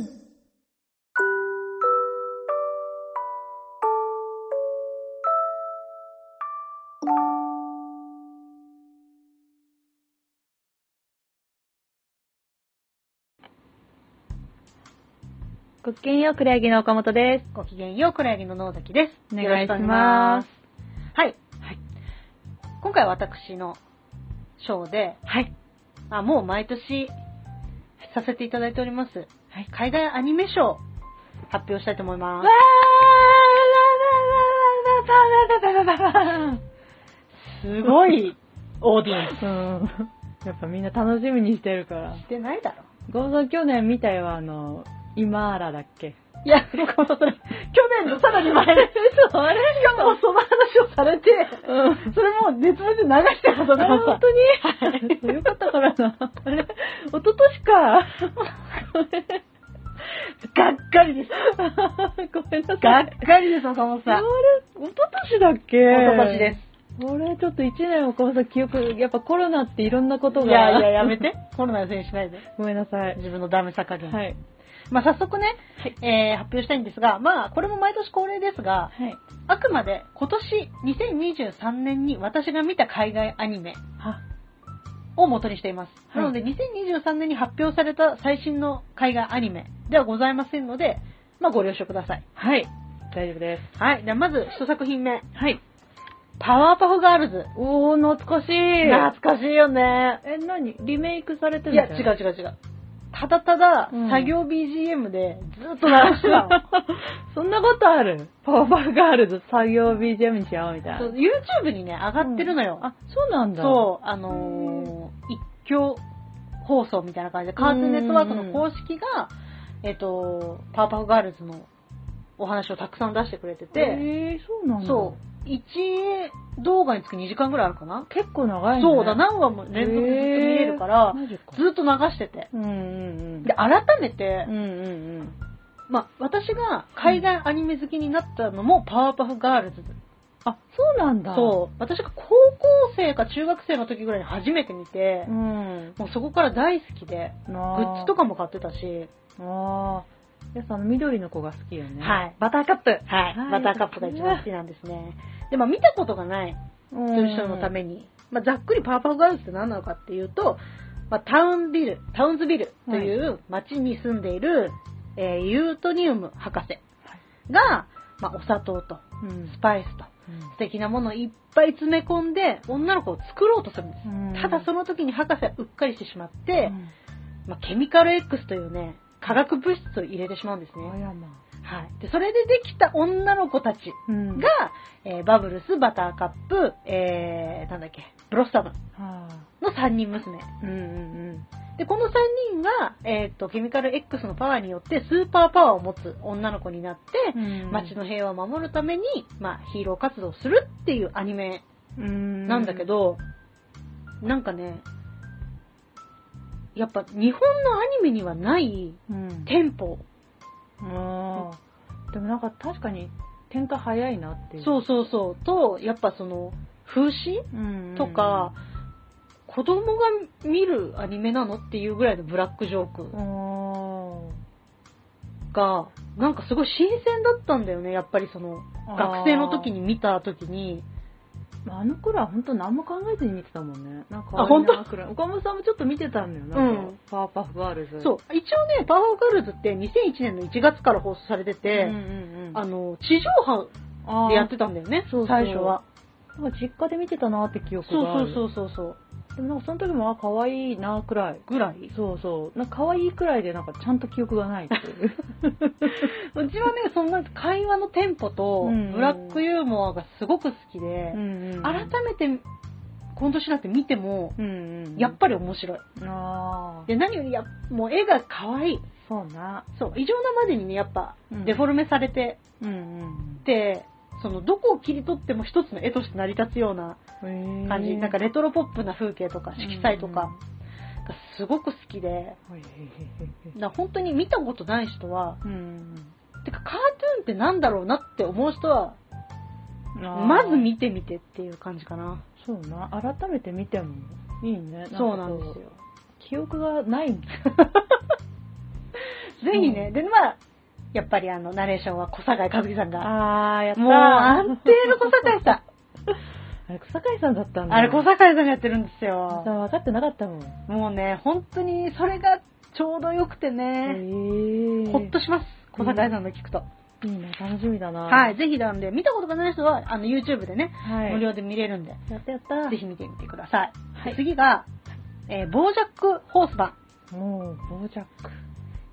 ごきげんよう、黒柳の岡本です。ごきげんよう、黒柳の野崎です。お願いしよろくお願いします。はい。今回は私の賞で、はい。あ、もう毎年させていただいております。はい海外アニメ賞発表したいと思います。すごいオーディエンうん。やっぱみんな楽しみにしてるから。スしてないだろ。ゴーさん去年見たよ、あの、今ーらだっけ？いや、このそれ、去年のさらに前で、そう、あれ？しかもその話をされて、うん。それもう熱弁で流したことあがさ本、当に、よかったからな。あれ、一昨年か。*laughs* *laughs* がっかりです。*laughs* ごめんなさい。がっかりです、岡本さん。あれ、一昨年だっけ？一昨年です。これ？ちょっと一年岡本さん記憶、やっぱコロナっていろんなことが。いやいや、やめて。*laughs* コロナのせいにしないで。ごめんなさい。自分のダメさ加減。はい。まあ、早速ね、えー発表したいんですが、まあ、これも毎年恒例ですが、はい。あくまで今年2023年に私が見た海外アニメは、を元にしています。はいなので、2023年に発表された最新の海外アニメではございませんので、まあ、ご了承ください。はい。大丈夫です。はい。では、まず一作品目。はい。パワーパフガールズ。おー、懐かしい。懐かしいよね。え、何？リメイクされてるいや、違う違う違う。ただただ、うん作業 BGM でずっと流してたの。*laughs* そんなことある？パワーパフガールズ作業 BGM にしようみたいな。そう YouTube にね、上がってるのよ。あ、そうなんだ。そう、あのー一挙放送みたいな感じで、カートゥーンネットワークの公式が、えっ、と、パワーパフガールズのお話をたくさん出してくれてて、えー、そうなんだ。そう、1動画につき2時間ぐらいあるかな？結構長いね。そうだ、何話も連続ずっと見れるから、マジかずっと流してて。うんうんうん。で、改めてうん、うんうん。まあ、私が海外アニメ好きになったのもパワーパフガールズ。あ、そうなんだ。そう。私が高校生か中学生の時ぐらいに初めて見てう。、ん。もうそこから大好きで、ググッズとかも買ってたし、ああ。やさん、緑の子が好きよね。はい。バターカップ。はい。はいバターカップが一番好きなんですね。で、まあ見たことがないうん。という人のために、まあざっくりパワーパフガールズって何なのかっていうと、まあタウンビル、タウンズビルという街に住んでいる、えーユートニウム博士が、まあお砂糖とうん。スパイスと素敵なものをいっぱい詰め込んで女の子を作ろうとするんです。うんただその時に博士はうっかりしてしまって、まあ、ケミカル X というね、化学物質を入れてしまうんですね。はい。で、それでできた女の子たちうんが、えーバブルス、バターカップ、えー、なんだっけ、ブロッサムはの3人娘。あ。うんうんで、この3人が、えっ、と、ケミカル X のパワーによってスーパーパワーを持つ女の子になって、うん。街の平和を守るために、まあ、ヒーロー活動をするっていうアニメうん。なんだけ、ど、なんかね、やっぱ日本のアニメにはないうん。テンポ。ああ。でもなんか確かに展開早いなっていう。そうそうそう。と、やっぱその、風刺うん。とか、子供が見るアニメなのっていうぐらいのブラックジョークうん。が、なんかすごい新鮮だったんだよね。やっぱりその、学生の時に見た時に、あの頃は本当何も考えずに見てたもんね。なんかあ本当？岡本さんもちょっと見てたんだよ。なうんパワーパフガールズ。そう、一応ね、パワーガールズって2001年の1月から放送されてて、うんうんうん。あの、地上波あでやってたんだよね、そうそう最初は。なんか実家で見てたなって記憶そうがある。そうそうそうそう。でもなんかその時も、あ、可愛いなくらい。ぐらいそうそう。なんか可愛いくらいでなんかちゃんと記憶がないっていう。*laughs* うちはね、そんな会話のテンポとうん、ブラックユーモアがすごく好きで、んうん改めて、今年になって見ても、うんうん。やっぱり面白い。ああ。で、何よりや、もう絵が可愛い。そうな。そう、異常なまでにね、やっぱうん、デフォルメされてうんて、その、どこを切り取っても一つの絵として成り立つようなうん。感じ。なんかレトロポップな風景とか色彩とかうんがすごく好きで、だ本当に見たことない人は、うん。てかカートゥーンってなんだろうなって思う人は、まず見てみてっていう感じかな。そうな。改めて見てもいいね。そうなんですよ。記憶がない。*laughs* ぜひね、で、まあ、やっぱりあの、ナレーションは小坂井和樹さんが、あー、やったー。もう安定の小坂井さん。*laughs* あれ、草刈さんだったんだ。あれ小坂井さんがやってるんですさよ。分かってなかったもん。もうね、本当にそれがちょうどよくてへね、ーほっとします。小坂井さんの聞くと。いいね、楽しみだな。はい、。ぜひなんで、見たことがない人は、あの、YouTube でね、はい。無料で見れるんで、やったやった。ぜひ見てみてください。はい次が、えー、ボージャックホース版。もう、ボージャック。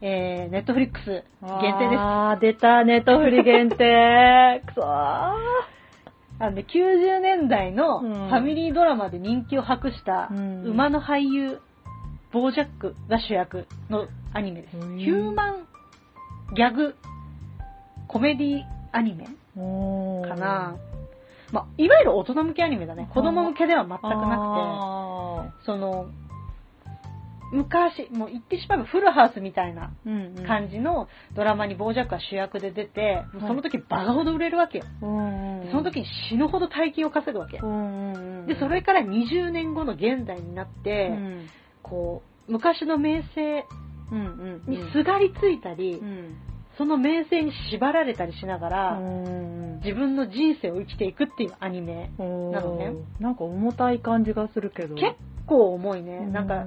えー、ネットフリックス限定です。あー、出た、ネットフリ限定。くそー。あのね、90年代のフうんァミリードラマで人気を博したうん馬の俳優、ボージャックが主役のアニメです。うんヒューマンギャグコメディアニメかな。まあ、いわゆる大人向けアニメだね。子供向けでは全くななくて、その、昔、もう言ってしまえばフルハウスみたいな。感じのドラマにボージャックが主役で出て、もうその時バカほど売れるわけよ。うんうん。その時に死ぬほど大金を稼ぐわけ。うんうんうん。で、それから20年後の現代になって、うん、こう、昔の名声うんうん。にすがりついたり、うん。その名声に縛られたりしながら、うん自分の人生を生きていくっていうアニメ。うん。なのねなんか重たい感じがするけど。結構重いね。うなんか、、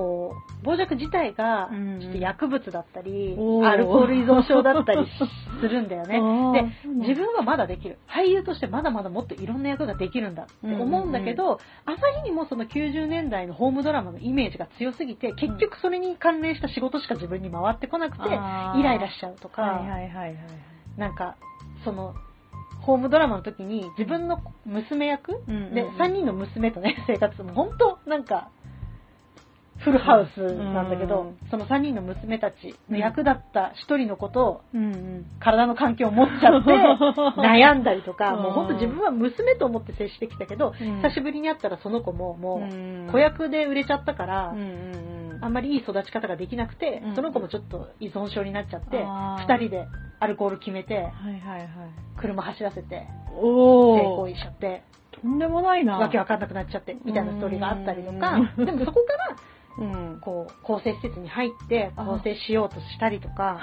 こう、傍若自体が、うんちょっと薬物だったり、おー。アルコール依存症だったり *laughs* するんだよね。で、自分はまだできる。俳優としてまだまだもっといろんな役ができるんだって思うんだけど、朝日にもその90年代のホームドラマのイメージが強すぎて、結局それに関連した仕事しか自分に回ってこなくて、イライラしちゃうとか、はいはいはいはい。なんか、その、ホームドラマの時に自分の娘役、うんうんうん。で、3人の娘とね、生活も本当なんか、フルハウスなんだけど、うん。その3人の娘たちの役だった1人のことを。体の環境を持っちゃって *laughs* 悩んだりとか、うん。もう本当自分は娘と思って接してきたけど、うん。久しぶりに会ったらその子ももう子役で売れちゃったから。あんまりいい育ち方ができなくて、うんその子もちょっと依存症になっちゃって、あー。2人でアルコール決めて。車走らせて、お性行為しちゃって、とんでもないな。わけわかんなくなっちゃって、みたいなストーリーがあったりとか。う、ん。でもそこから、うん。こう、更生施設に入って、あ更生しようとしたりとか、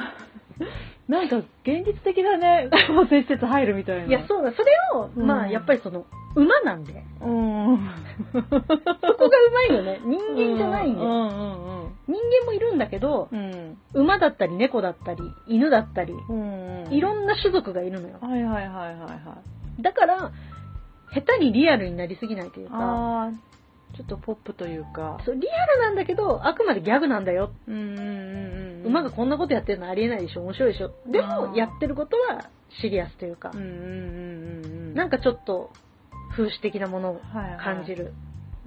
*laughs* なんか現実的だね。構成施設入るみたいな。いや、そうだ、それを、うんまあ、やっぱりその、馬なんで、うん。*laughs* そこがうまいよね。人間じゃないんだよ。うんうん人間もいるんだけどう、ん。馬だったり猫だったり犬だったり、うん。うん。いろんな種族がいるのよ。はいはいはいはいはい。だから、下手にリアルになりすぎないというか、ああ、ちょっとポップというか。そうリアルなんだけど、あくまでギャグなんだよ。うんうんうんうん。馬がこんなことやってるのありえないでしょ、面白いでしょ。であも、ーやってることはシリアスというかうん、うんうんうんうん。なんかちょっと風刺的なものをはいはい感じる。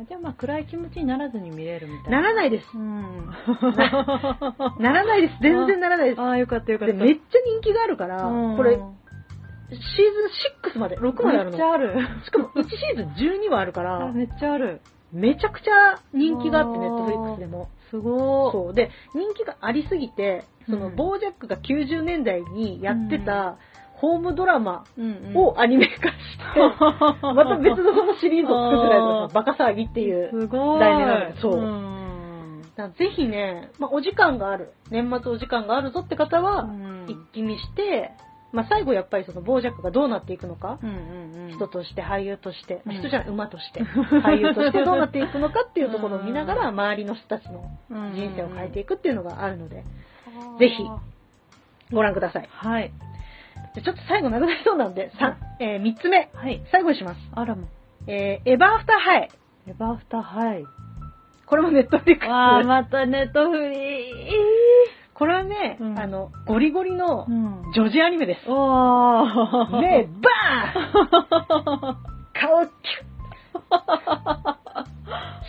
じゃあまあ暗い気持ちにならずに見れるみたいな。ならないです。うん。*laughs* ならないです。全然ならないです。ああ、よかったよかっで、た。めっちゃ人気があるから、うんこれ、シーズン6まで、6まであるのめっち。ゃある。しかも1シーズン12話あるからあ、めっちゃある。めちゃくちゃ人気があって、ネットフリックスでも。すごそう。で、人気がありすぎて、その、うんボージャックが90年代にやってた、ホームドラマい。うんをアニメ化して、*laughs* また別のそのシリーズを作ってたりとか、バカ騒ぎっていう。すごい。題名なんだそううん。だからぜひね、まあ、お時間がある、年末お時間があるぞって方は、うん一気見して、まあ、最後やっぱりそのボージャックがどうなっていくのか、うんうんうん。人として俳優として、うん人じゃない馬として俳優としてどうなっていくのかっていうところを見ながら周りの人たちの人生を変えていくっていうのがあるのでぜひご覧くださいはい。じゃあちょっと最後なくなりそうなんで、さえー、3つ目はい。最後にします、あらも。えー、エバーアフターハイエバーフター、はい。これもネットフリックスわあ、またネットフリー。これはね、うんあのゴリゴリのうん。女児アニメです、おー。目バーン *laughs* 顔キュッ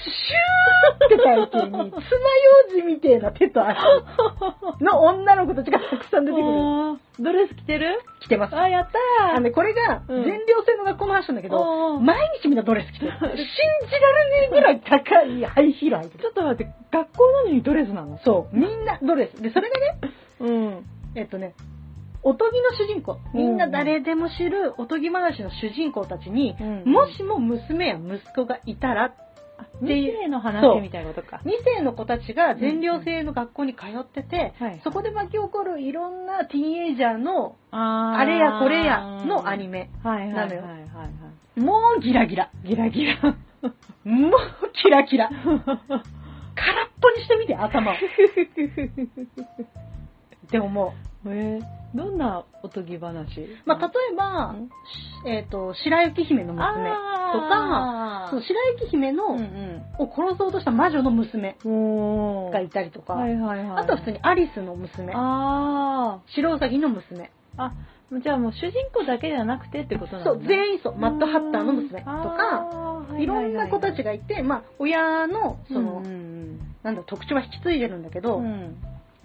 シューって体型に、爪楊枝みてえな手と足の女の子たちがたくさん出てくる。ドレス着てる？来てます。あ、やったー。あのね、これがうん全寮制の学校の話なんだけど、毎日みんなドレス着てる。信じられねえぐらい高いハイヒール履いてる。ちょっと待って、学校なのにドレスなの？そう。みんなドレス。で、それがね、*laughs* うん。えっとね、おとぎの主人公。みんな誰でも知るおとぎ話の主人公たちに、うんもしも娘や息子がいたら、二世の話みたいなことか。2世の子たちが全寮制の学校に通ってて、はいそこで巻き起こるいろんなティーンエイジャーのああれやこれやのアニメ。なのよはい。もうギラギラ。ギラギラ。もうキラキラ。*laughs* 空っぽにしてみて、頭を。*laughs* でももえー、どんなおとぎ話？う、まあ、例えば、えっ、と、白雪姫の娘とか、そう白雪姫の、うんうん。を殺そうとした魔女の娘がいたりとか、はいはいはい。あとは普通にアリスの娘、あ白ウサギの娘、ー。あ、じゃあもう主人公だけじゃなくてってことなそう。全員そう、マッドハッターの娘とか、いろんな子たちが、がいて、まあ、親の、その、うんうんなんだ、特徴は引き継いでるんだけど、うん。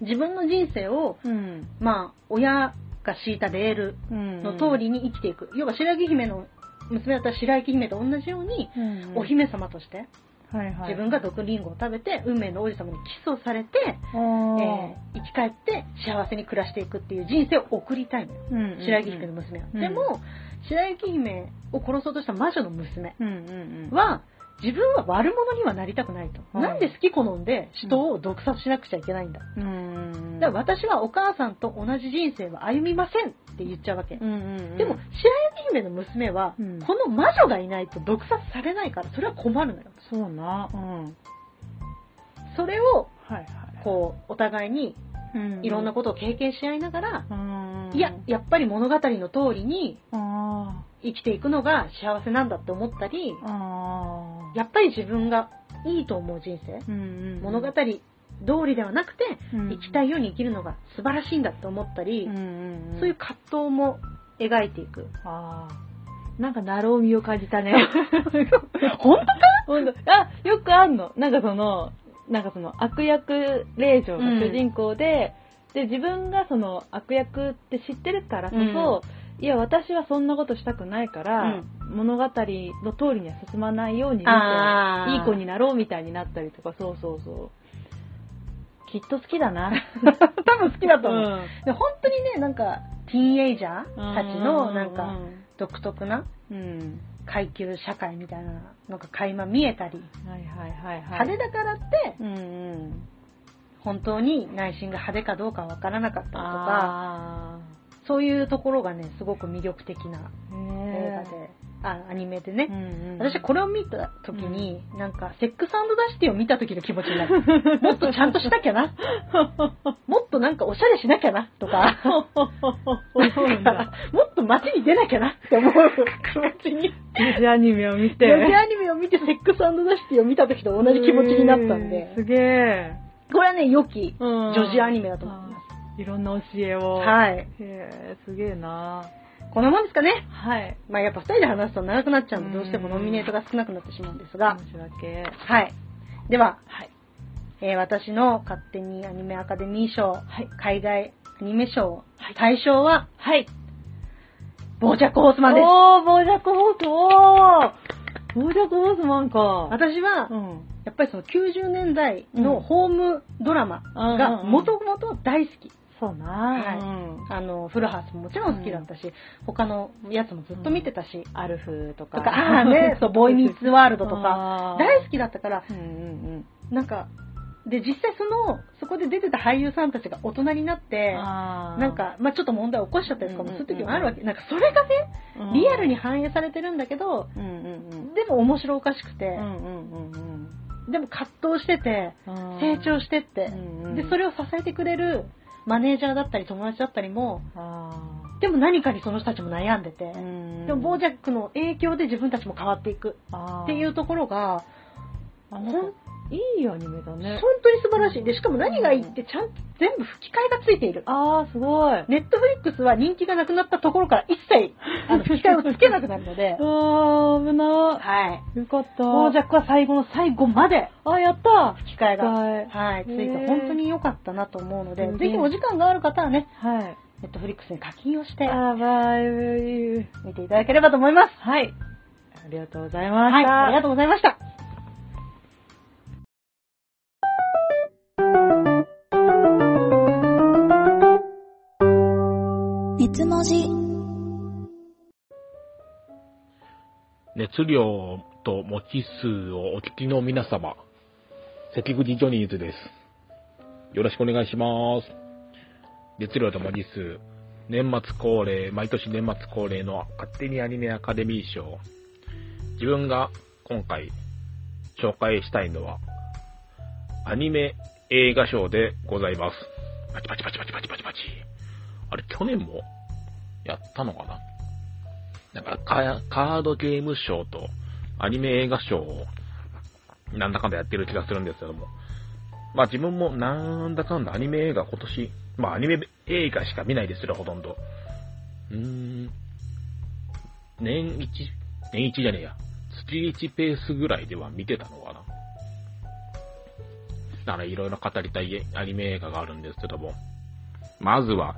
自分の人生を、うん。まあ、親が敷いたレールうん。の通りに生きていく。要は白雪姫の娘だったら白雪姫と同じように、うん、お姫様として、はいはい、自分が毒リンゴを食べて、運命の王子様にキスをされて、えー生き返って幸せに暮らしていくっていう人生を送りたいのよ。うんうんうん白雪姫の娘は。うんでも、白雪姫を殺そうとした魔女の娘うんうんうん。は、自分は悪者にはなりたくないと。はいなんで好き好んで人を毒殺しなくちゃいけないんだ。うんうん。だから私はお母さんと同じ人生は歩みませんって言っちゃうわけ。うんうんうん、でも、白雪姫の娘は、うんこの魔女がいないと毒殺されないから、それは困るのよ。そうな。うん。それを、はいはい。こう、お互いにうんいろんなことを経験し合いながら、うん。いや、やっぱり物語の通りにあ生きていくのが幸せなんだって思ったり。やっぱり自分がいいと思う人生、うんうん。物語通りではなくて、うん生きたいように生きるのが素晴らしいんだって思ったり、うんうんうん。そういう葛藤も描いていく。ああ。なんか、なろうみを感じたね。*laughs* 本当か？ほんとあ、よくあんの。なんかその、なんかその悪役令嬢が主人公で、で、自分がその悪役って知ってるからこそ、いや、私はそんなことしたくないから、物語の通りには進まないように見て、いい子になろうみたいになったりとか、そうそうそう。きっと好きだな。*laughs* 多分好きだと思う。うんで本当にね、なんか、ティーンエイジャーたちの、なんか、独特なうん。階級社会みたいなのが垣間見えたり、はいはいはいはい。派手だからって、うんうん。本当に内心が派手かどうかわからなかったりとか、あそういうところがね、すごく魅力的なー映画で、あ、アニメでねう。んうん、私これを見た時に、なんか、セックスダシティを見た時の気持ちになる。*laughs* もっとちゃんとしなきゃな。*laughs* もっとなんかおしゃれしなきゃな、とか。もっと街に出なきゃなって思う気持ちに。女子アニメを見て。女子アニメを見てセックスダシティを見た時と同じ気持ちになったんで、すげえ。これはね、良きうん女子アニメだと思います。いろんな教えを。い。はい。へえ、すげえなこんなもんですかね。はい。まあやっぱ二人で話すと長くなっちゃうんで、うんどうしてもノミネートが少なくなってしまうんですが申、し訳。はい。では、はい。えー私の勝手にアニメアカデミー賞、はい海外アニメ賞、大賞は、はい。ボージャックホースマンです。おー、ボージャックホース、おーボージャックホースマンか。私は、うん。やっぱりその90年代のホームドラマがもともと大好き。そうな。はい。うん。あの、フルハウスももちろん好きだったし、他のやつもずっと見てたし、アルフとか。とか、ね、そう、*laughs* ボーイミーツワールドとか、大好きだったから、うんうんなんか、で、実際その、そこで出てた俳優さんたちが大人になっうてなん、か、まあちょっと問題起こしちゃったりとかもする時もあるわけ。うなんかそれがね、うん。リアルに、反映されてるんだけど、うんうんうん。でも面白おかしくて、うんうんうん。でも葛藤してて、うん。成長してって、うんうん。で、それを支えてくれるマネージャーだったり友達だったりも、あでも何かにその人たちも悩んでて、でもボージャックの影響で自分たちも変わっていくっていうところが、あほんなんかいいアニメだね。本当に素晴らしい。で、しかも何がいいってちゃんと全部吹き替えがついている。あー、すごい。ネットフリックスは人気がなくなったところから一切あの *laughs* 吹き替えをつけなくなるのでう、*laughs* わー、危なはい。よかった。ボージャックは最後の最後まであ、やった吹き替えが、はいはい、ついて本当に良かったなと思うのでう、んぜひお時間がある方はね、はい。ネットフリックスに課金をしてあばい。見ていただければと思います。はい。ありがとうございまはい、した。ありがとうございました。熱文字熱量と持ち数をお聞きの皆様、関口ジョニーズです。よろしくお願いします。熱量と文字数、年末恒例、毎年年末恒例の勝手にアニメアカデミー賞。自分が今回紹介したいのは、アニメ映画賞でございます。パチパチパチパチパチパチパチ。あれ、去年もやったのかな？なんかカ、カードゲーム賞とアニメ映画賞をなんだかんだやってる気がするんですけども。まあ自分もなんだかんだアニメ映画今年、まあアニメ映画しか見ないですよ、ほとんど。うーん。年一、年一じゃねえや。月一ペースぐらいでは見てたのかな。だからいろいろ語りたいアニメ映画があるんですけども。まずは、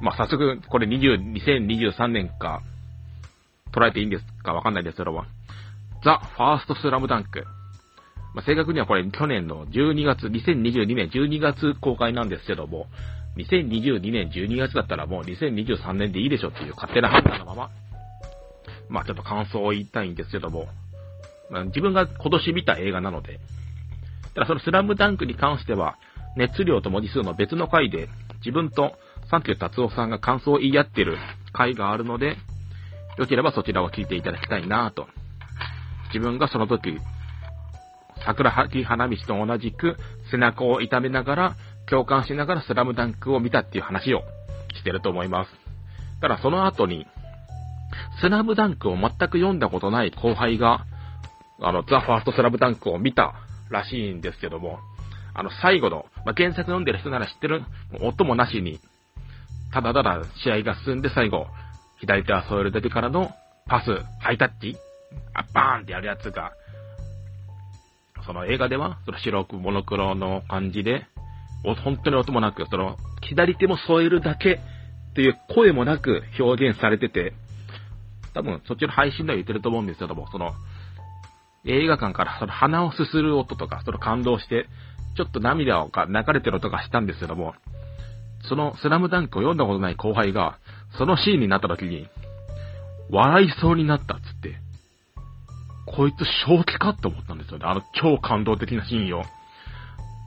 まあ早速、これ20 2023年か、捉えていいんですかわかんないですけども。ザ・ファーストスラムダンク。まあ、正確にはこれ去年の12月、2022年12月公開なんですけども、2022年12月だったらもう2023年でいいでしょっていう勝手な判断のまま、まあちょっと感想を言いたいんですけども、まあ、自分が今年見た映画なので、ただそのスラムダンクに関しては、熱量と文字数の別の回で、自分とサンキュー達夫さんが感想を言い合ってる回があるので、よければそちらを聞いていただきたいなと。自分がその時、桜木花道と同じく背中を痛めながら、共感しながらスラムダンクを見たっていう話をしてると思います。ただその後に、スラムダンクを全く読んだことない後輩が、あの、ザ・ファーストスラムダンクを見たらしいんですけども、あの、最後の、まあ、原作読んでる人なら知ってる、音もなしに、ただただ試合が進んで最後、左手は添えるだけからのパス、ハイタッチ、あバーンってやるやつが、その映画では、その白くモノクロの感じで、本当に音もなく、その、左手も添えるだけっていう声もなく表現されてて、多分そっちの配信では言ってると思うんですけども、その、映画館からその鼻をすする音とか、その感動して、ちょっと涙が流れてる音がしたんですけども、そのスラムダンクを読んだことない後輩が、そのシーンになった時に、笑いそうになったっつって、こいつ正気かって思ったんですよね。あの超感動的なシーンを。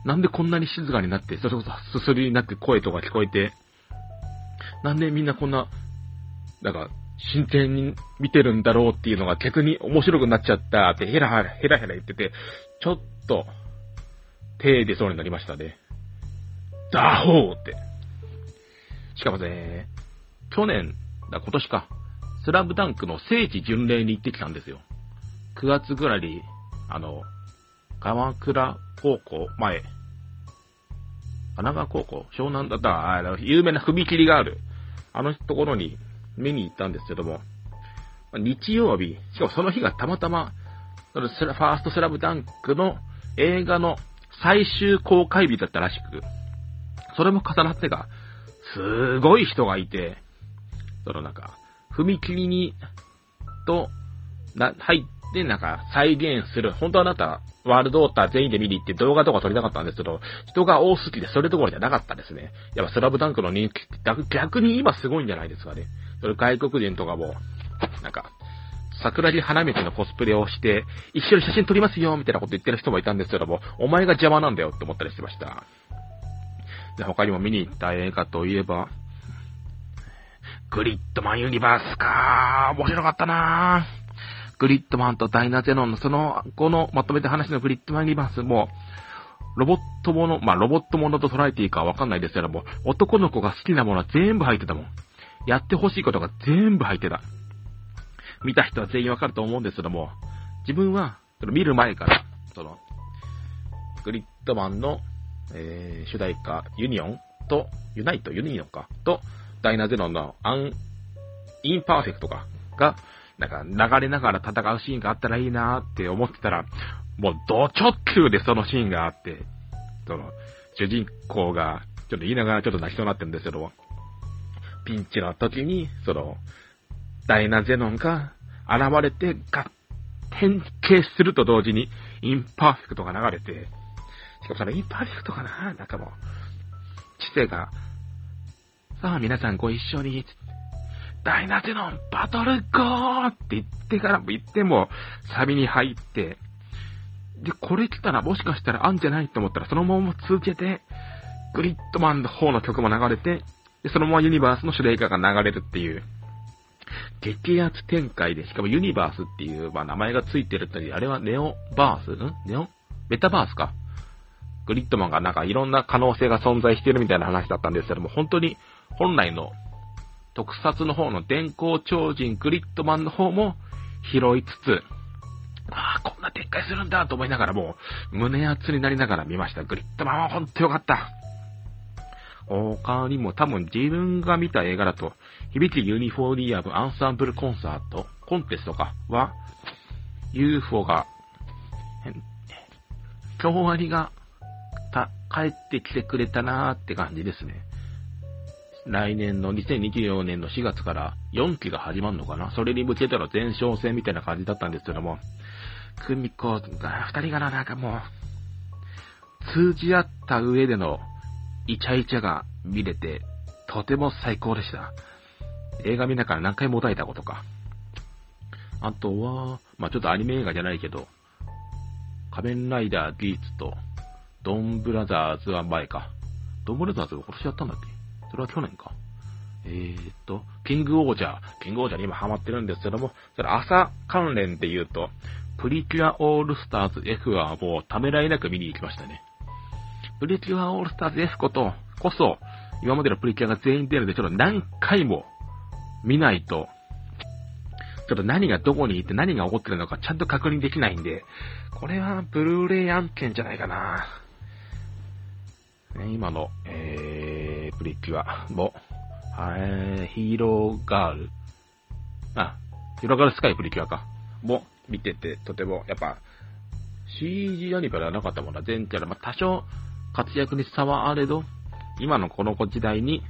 なんでこんなに静かになって、それこそすすりになく声とか聞こえて、なんでみんなこんな、なんか、真剣に見てるんだろうっていうのが逆に面白くなっちゃったってヘラヘラヘラヘラ言ってて、ちょっと、手出そうになりましたね。ダホーって。しかもね、去年、だ今年か、スラムダンクの聖地巡礼に行ってきたんですよ。9月ぐらいに、あの、鎌倉高校前、神奈川高校？湘南だったら、有名な踏切がある、あのところに見に行ったんですけども、日曜日、しかもその日がたまたま、ファーストスラムダンクの映画の最終公開日だったらしく、それも重なってか、すごい人がいて、そのなんか、踏切に、と、な、入って、なんか、再現する。本当はあなた、ワールドオーター全員で見に行って動画とか撮りたかったんですけど、人が多すぎてそれどころじゃなかったですね。やっぱスラブダンクの人気逆に今すごいんじゃないですかね。それ外国人とかも、なんか、桜木花道のコスプレをして、一緒に写真撮りますよ、みたいなこと言ってる人もいたんですけども、お前が邪魔なんだよって思ったりしてました。で、他にも見に行った映画といえば、グリッドマンユニバースかー面白かったなーグリッドマンとダイナゼノンのその後のまとめて話のグリッドマンユニバースも、ロボットもの、まあ、ロボットものと捉えていいかわかんないですけども、男の子が好きなものは全部入ってたもん。やってほしいことが全部入ってた。見た人は全員わかると思うんですけども、自分は、見る前から、その、グリッドマンのえー、主題歌、ユニオンと、ユナイト、ユニオンか、と、ダイナゼノンのアン、インパーフェクトか、が、なんか流れながら戦うシーンがあったらいいなーって思ってたら、もうド直球でそのシーンがあって、その、主人公が、ちょっと言いながらちょっと泣きそうになってるんですけど、ピンチの時に、その、ダイナゼノンが現れて、が、変形すると同時に、インパーフェクトが流れて、しかもそのインパーフェクトかななんかも。う、知性が、さあ皆さんご一緒に、ダイナゼノンバトルゴーって言ってからも言っても、サビに入って、で、これ来たらもしかしたらあんじゃないと思ったらそのまま続けて、グリッドマンの方の曲も流れて、で、そのままユニバースの主題歌が流れるっていう、激アツ展開で、しかもユニバースっていう、まあ名前がついてるって、あれはネオバース？ん？ネオ？メタバースか。グリッドマンがなんかいろんな可能性が存在してるみたいな話だったんですけども、本当に本来の特撮の方の電光超人グリッドマンの方も拾いつつ、ああ、こんな撤回するんだと思いながらもう胸熱になりながら見ました。グリッドマンは本当よかった。他にも多分自分が見た映画だと、響きユニフォーリアムアンサンブルコンサート、コンテストかは、UFO が、今日割が、帰ってきてくれたなーって感じですね。来年の2024年の4月から4期が始まるのかなそれに向けての前哨戦みたいな感じだったんですけども、クミコが、二人がななんかもう、通じ合った上でのイチャイチャが見れて、とても最高でした。映画見ながら何回も抱いたことか。あとは、まあちょっとアニメ映画じゃないけど、仮面ライダーギーツとドンブラザーズは前か。ドンブラザーズは今年やったんだっけ？それは去年か。えーっと、キングオージャー。キングオージャーに今ハマってるんですけども、それ朝関連で言うと、プリキュアオールスターズ F はもうためらいなく見に行きましたね。プリキュアオールスターズ F ことこそ、今までのプリキュアが全員出るんで、ちょっと何回も見ないと、ちょっと何がどこにいて何が起こってるのかちゃんと確認できないんで、これはブルーレイ案件じゃないかな。ね、今の、えー、プリキュアも、えー、ヒーローガール、あ、ヒーローガールスカイプリキュアか、も見てて、とても、やっぱ、CG アニメではなかったものは全キャラ、まあ、多少活躍に差はあれど、今のこの時代に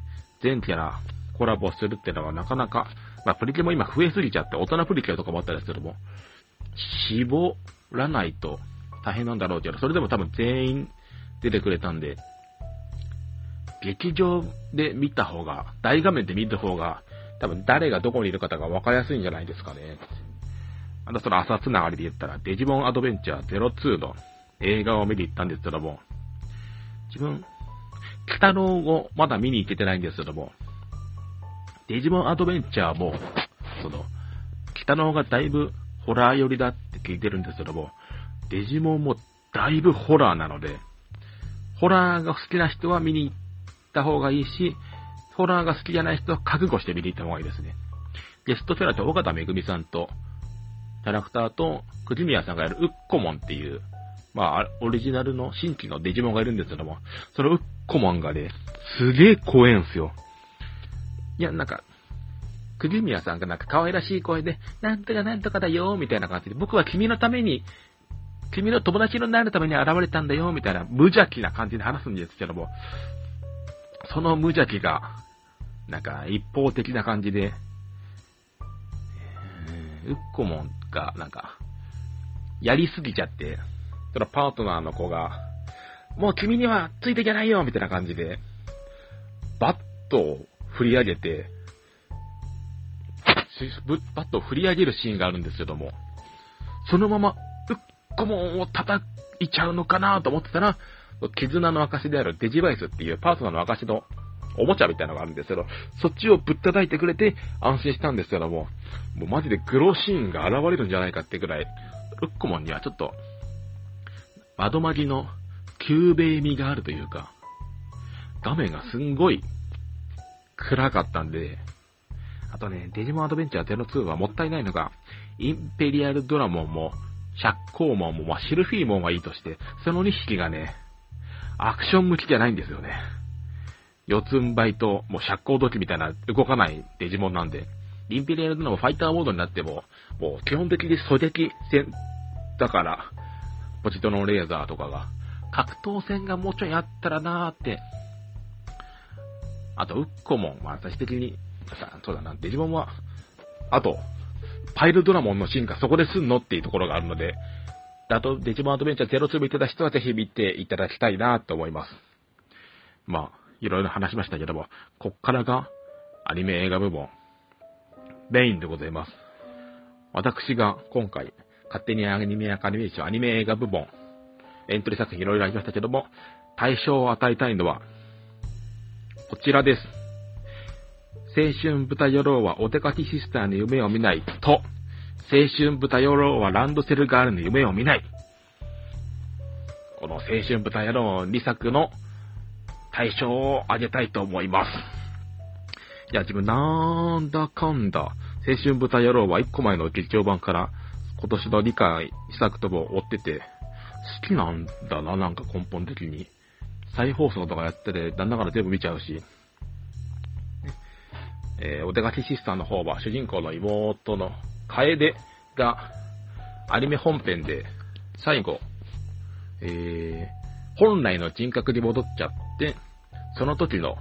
全キャラコラボするっていうのはなかなか、まあ、プリキュアも今増えすぎちゃって、大人プリキュアとかもあったりすけども、絞らないと大変なんだろうけど、それでも多分全員出てくれたんで、劇場で見た方が、大画面で見た方が、多分誰がどこにいる方が分かりやすいんじゃないですかね。あとその朝つながりで言ったら、デジモンアドベンチャー02の映画を見に行ったんですけども、自分、北郎をまだ見に行けてないんですけども、デジモンアドベンチャーも、その、北郎がだいぶホラー寄りだって聞いてるんですけども、デジモンもだいぶホラーなので、ホラーが好きな人は見に行った方がいいし、ホラーが好きじゃない人は覚悟して見に行った方がいいですね。ゲストキャラと尾形めぐみさんと、キャラクターと、くじみやさんがやるウッコモンっていう、まあ、オリジナルの新規のデジモンがいるんですけども、そのウッコモンがね、すげえ怖えんすよ。いや、なんか、くじみやさんがなんか可愛らしい声で、なんとかなんとかだよ、みたいな感じで、僕は君のために、君の友達になるために現れたんだよ、みたいな無邪気な感じで話すんですけども、その無邪気が、なんか一方的な感じで、ウッコモンが、なんか、やりすぎちゃって、そのパートナーの子が、もう君にはついていけないよみたいな感じで、バットを振り上げて、バットを振り上げるシーンがあるんですけども、そのまま、ウッコモンを叩いちゃうのかなと思ってたら、絆の証であるデジバイスっていうパートナーの証のおもちゃみたいなのがあるんですけど、そっちをぶったたいてくれて安心したんですけども、もうマジでグロシーンが現れるんじゃないかってぐらい、ウッコモンにはちょっと、窓マギの救命味があるというか、画面がすんごい暗かったんで、あとね、デジモンアドベンチャー02はもったいないのが、インペリアルドラモンも、シャッコーモンも、まあ、シルフィーモンがいいとして、その2匹がね、アクション向きじゃないんですよね。四つん這いと、もう釈光土器みたいな動かないデジモンなんで、インペリアルドラモンファイターモードになっても、もう基本的に狙撃戦だから、ポジトのレーザーとかが、格闘戦がもうちょいあったらなーって。あと、ウッコモン。まあ、最終的に、そうだな、デジモンは、あと、パイルドラモンの進化そこですんのっていうところがあるので、あと、デジモンアドベンチャー02見てた人はぜひ見ていただきたいなと思います。まあ、いろいろ話しましたけども、こっからが、アニメ映画部門、メインでございます。私が今回、勝手にアニメアカデミー賞アニメ映画部門、エントリー作品いろいろありましたけども、対象を与えたいのは、こちらです。青春豚野郎はお出かけシスターの夢を見ないと、青春豚野郎はランドセルガールの夢を見ない。この青春豚野郎2作の対象を挙げたいと思います。いや、自分なんだかんだ、青春豚野郎は1個前の劇場版から今年の理解施策とも追ってて、好きなんだな、なんか根本的に。再放送とかやってて、だんだから全部見ちゃうし。えー、お出かけシスターの方は主人公の妹の楓がアニメ本編で最後、えー、本来の人格に戻っちゃって、その時の、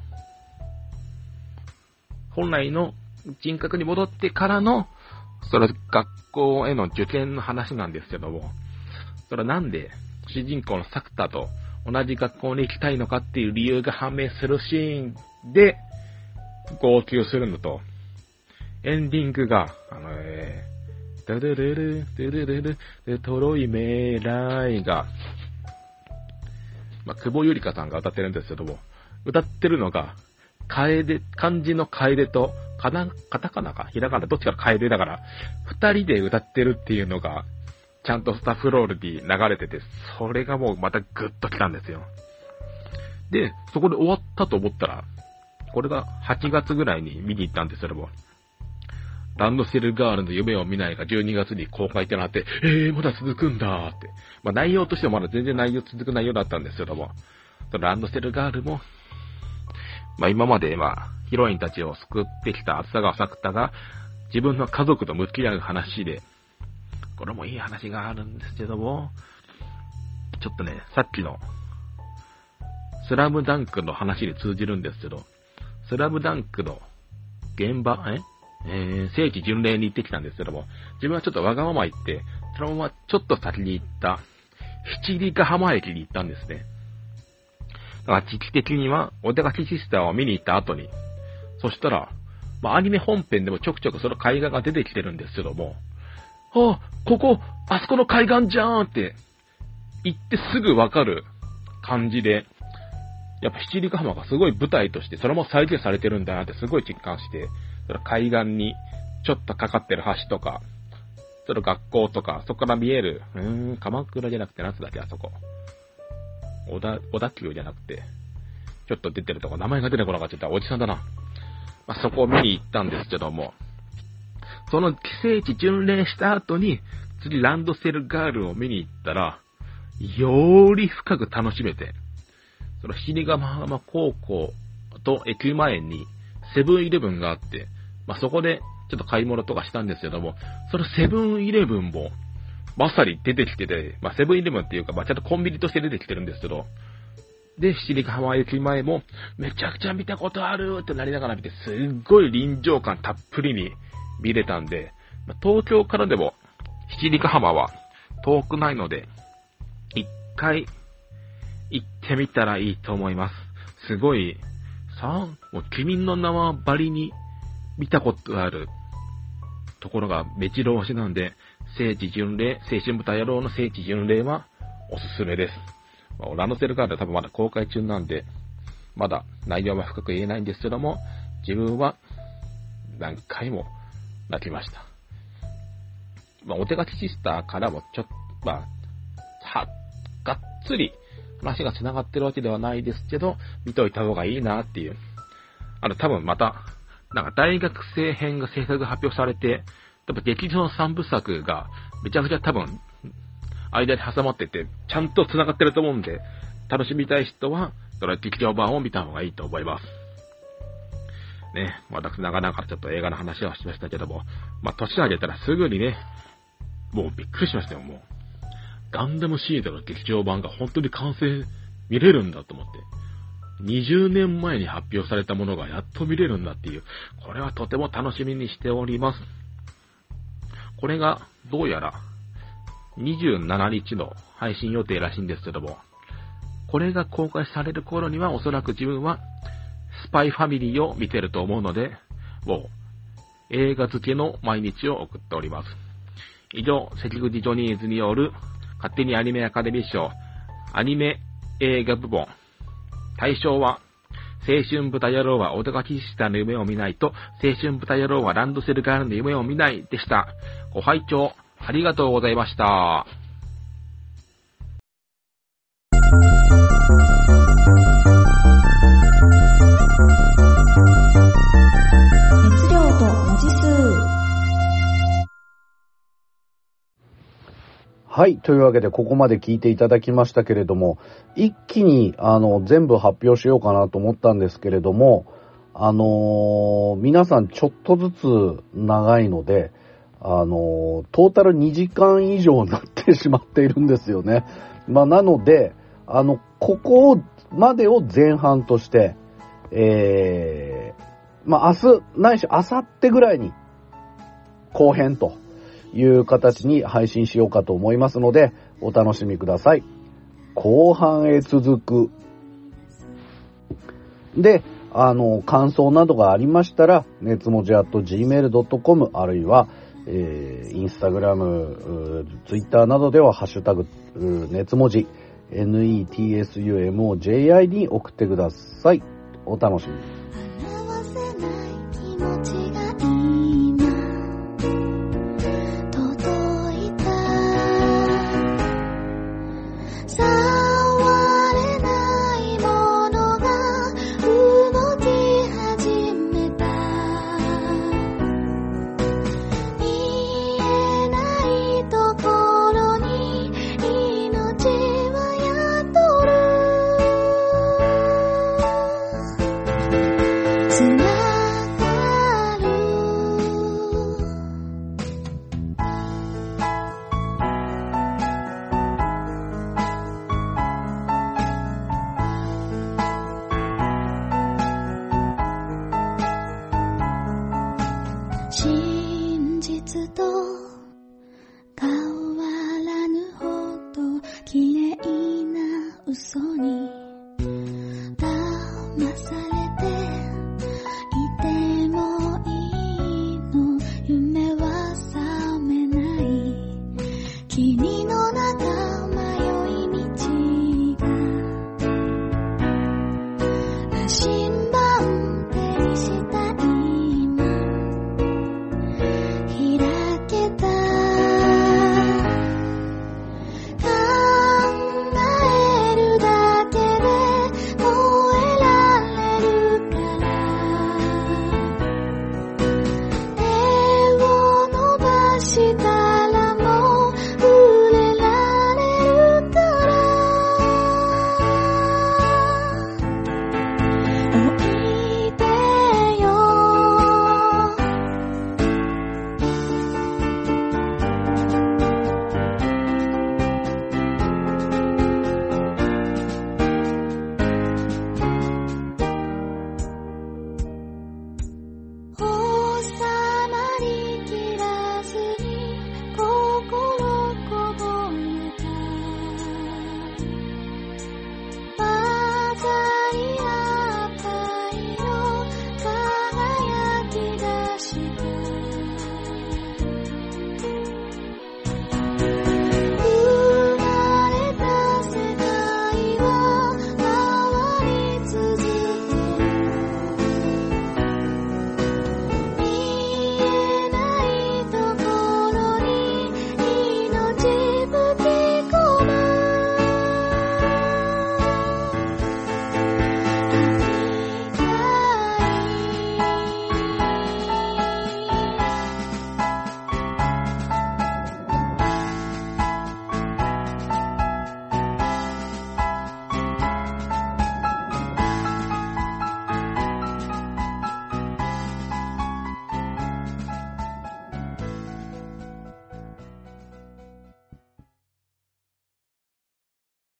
本来の人格に戻ってからのそれは学校への受験の話なんですけども、それはなんで主人公のサクタと同じ学校に行きたいのかっていう理由が判明するシーンで、号泣するのと、エンディングが、あの、えー、ドゥルルル、ドゥルルル、トロイメーライが、まあ、久保ゆりかさんが歌ってるんですけども、歌ってるのが、楓、漢字の楓と、かな、カタカナか、ひらがな、どっちか楓だから、二人で歌ってるっていうのが、ちゃんとスタッフロールに流れてて、それがもうまたグッと来たんですよ。で、そこで終わったと思ったら、これが8月ぐらいに見に行ったんですけども、ランドセルガールの夢を見ないが12月に公開ってなって、えー、まだ続くんだって。まあ内容としてはまだ全然内容続く内容だったんですけども、ランドセルガールもまあ今まで、まあ、ヒロインたちを救ってきた厚田川作田が、自分の家族と向き合う話で、これもいい話があるんですけども、ちょっとね、さっきの、スラムダンクの話に通じるんですけど、スラムダンクの現場、え？えー、聖地巡礼に行ってきたんですけども、自分はちょっとわがまま言って、そのままちょっと先に行った、七里ヶ浜駅に行ったんですね。だから時期的には、お出かけシスターを見に行った後に、そしたら、まあ、アニメ本編でもちょくちょくその海岸が出てきてるんですけども、あ、ここ、あそこの海岸じゃーんって、行ってすぐわかる感じで、やっぱ七里ヶ浜がすごい舞台として、それも再現されてるんだなってすごい実感して、その海岸にちょっとかかってる橋とか、その学校とか、そこから見える、うーん、鎌倉じゃなくて、夏だっけ、あそこ。小田、小田急じゃなくて、ちょっと出てるとこ、名前が出てこなかった。おじさんだな。まあ、そこを見に行ったんですけども、その聖地巡礼した後に、次ランドセルガールを見に行ったら、より深く楽しめて、その七里ヶ浜高校と駅前にセブンイレブンがあって、まあ、そこでちょっと買い物とかしたんですけども、そのセブンイレブンも、まさに出てきてて、まあ、セブンイレブンっていうか、まあ、ちゃんとコンビニとして出てきてるんですけど、で、七里ヶ浜駅前も、めちゃくちゃ見たことあるってなりながら見て、すっごい臨場感たっぷりに見れたんで、まあ、東京からでも、七里ヶ浜は遠くないので、一回行ってみたらいいと思います。すごい、さあ、もう君の名はバリに見たことがあるところが目白押しなんで、聖地巡礼、青春豚野郎の聖地巡礼はおすすめです。まあ、ランドセルカードは多分まだ公開中なんで、まだ内容は深く言えないんですけども、自分は何回も泣きました。まあ、お手書きシスターからもちょっと、まあ、は、がっつり話が繋がってるわけではないですけど、見といた方がいいなっていう。あの、多分また、なんか大学生編が制作発表されて、多分劇場の3部作がめちゃくちゃ多分、間に挟まってて、ちゃんと繋がってると思うんで、楽しみたい人は、それ劇場版を見た方がいいと思います。ね、私なかなかちょっと映画の話はしましたけども、まあ、年上げたらすぐにね、もうびっくりしましたよ、もう。ガンダムシードの劇場版が本当に完成見れるんだと思って。20年前に発表されたものがやっと見れるんだっていう、これはとても楽しみにしております。これが、どうやら、27日の配信予定らしいんですけども、これが公開される頃にはおそらく自分は、スパイファミリーを見てると思うので、もう、映画付けの毎日を送っております。以上、関口ジョニーズによる勝手にアニメアカデミー賞、アニメ映画部門、対象は、青春豚野郎はお出かけしたの夢を見ないと、青春豚野郎はランドセルガールの夢を見ないでした。ご拝聴ありがとうございました。はい。というわけで、ここまで聞いていただきましたけれども、一気に、あの、全部発表しようかなと思ったんですけれども、あのー、皆さんちょっとずつ長いので、あのー、トータル2時間以上になってしまっているんですよね。まあ、なので、あの、ここまでを前半として、えー、まあ、明日、ないし明後日ぐらいに後編という形に配信しようかと思いますので、お楽しみください。後半へ続く。で、あの、感想などがありましたら、熱文字 at gmail.com あるいは、えー、インスタグラム、ツイッターなどでは、ハッシュタグ、熱文字、netsumoji に送ってください。お楽しみ。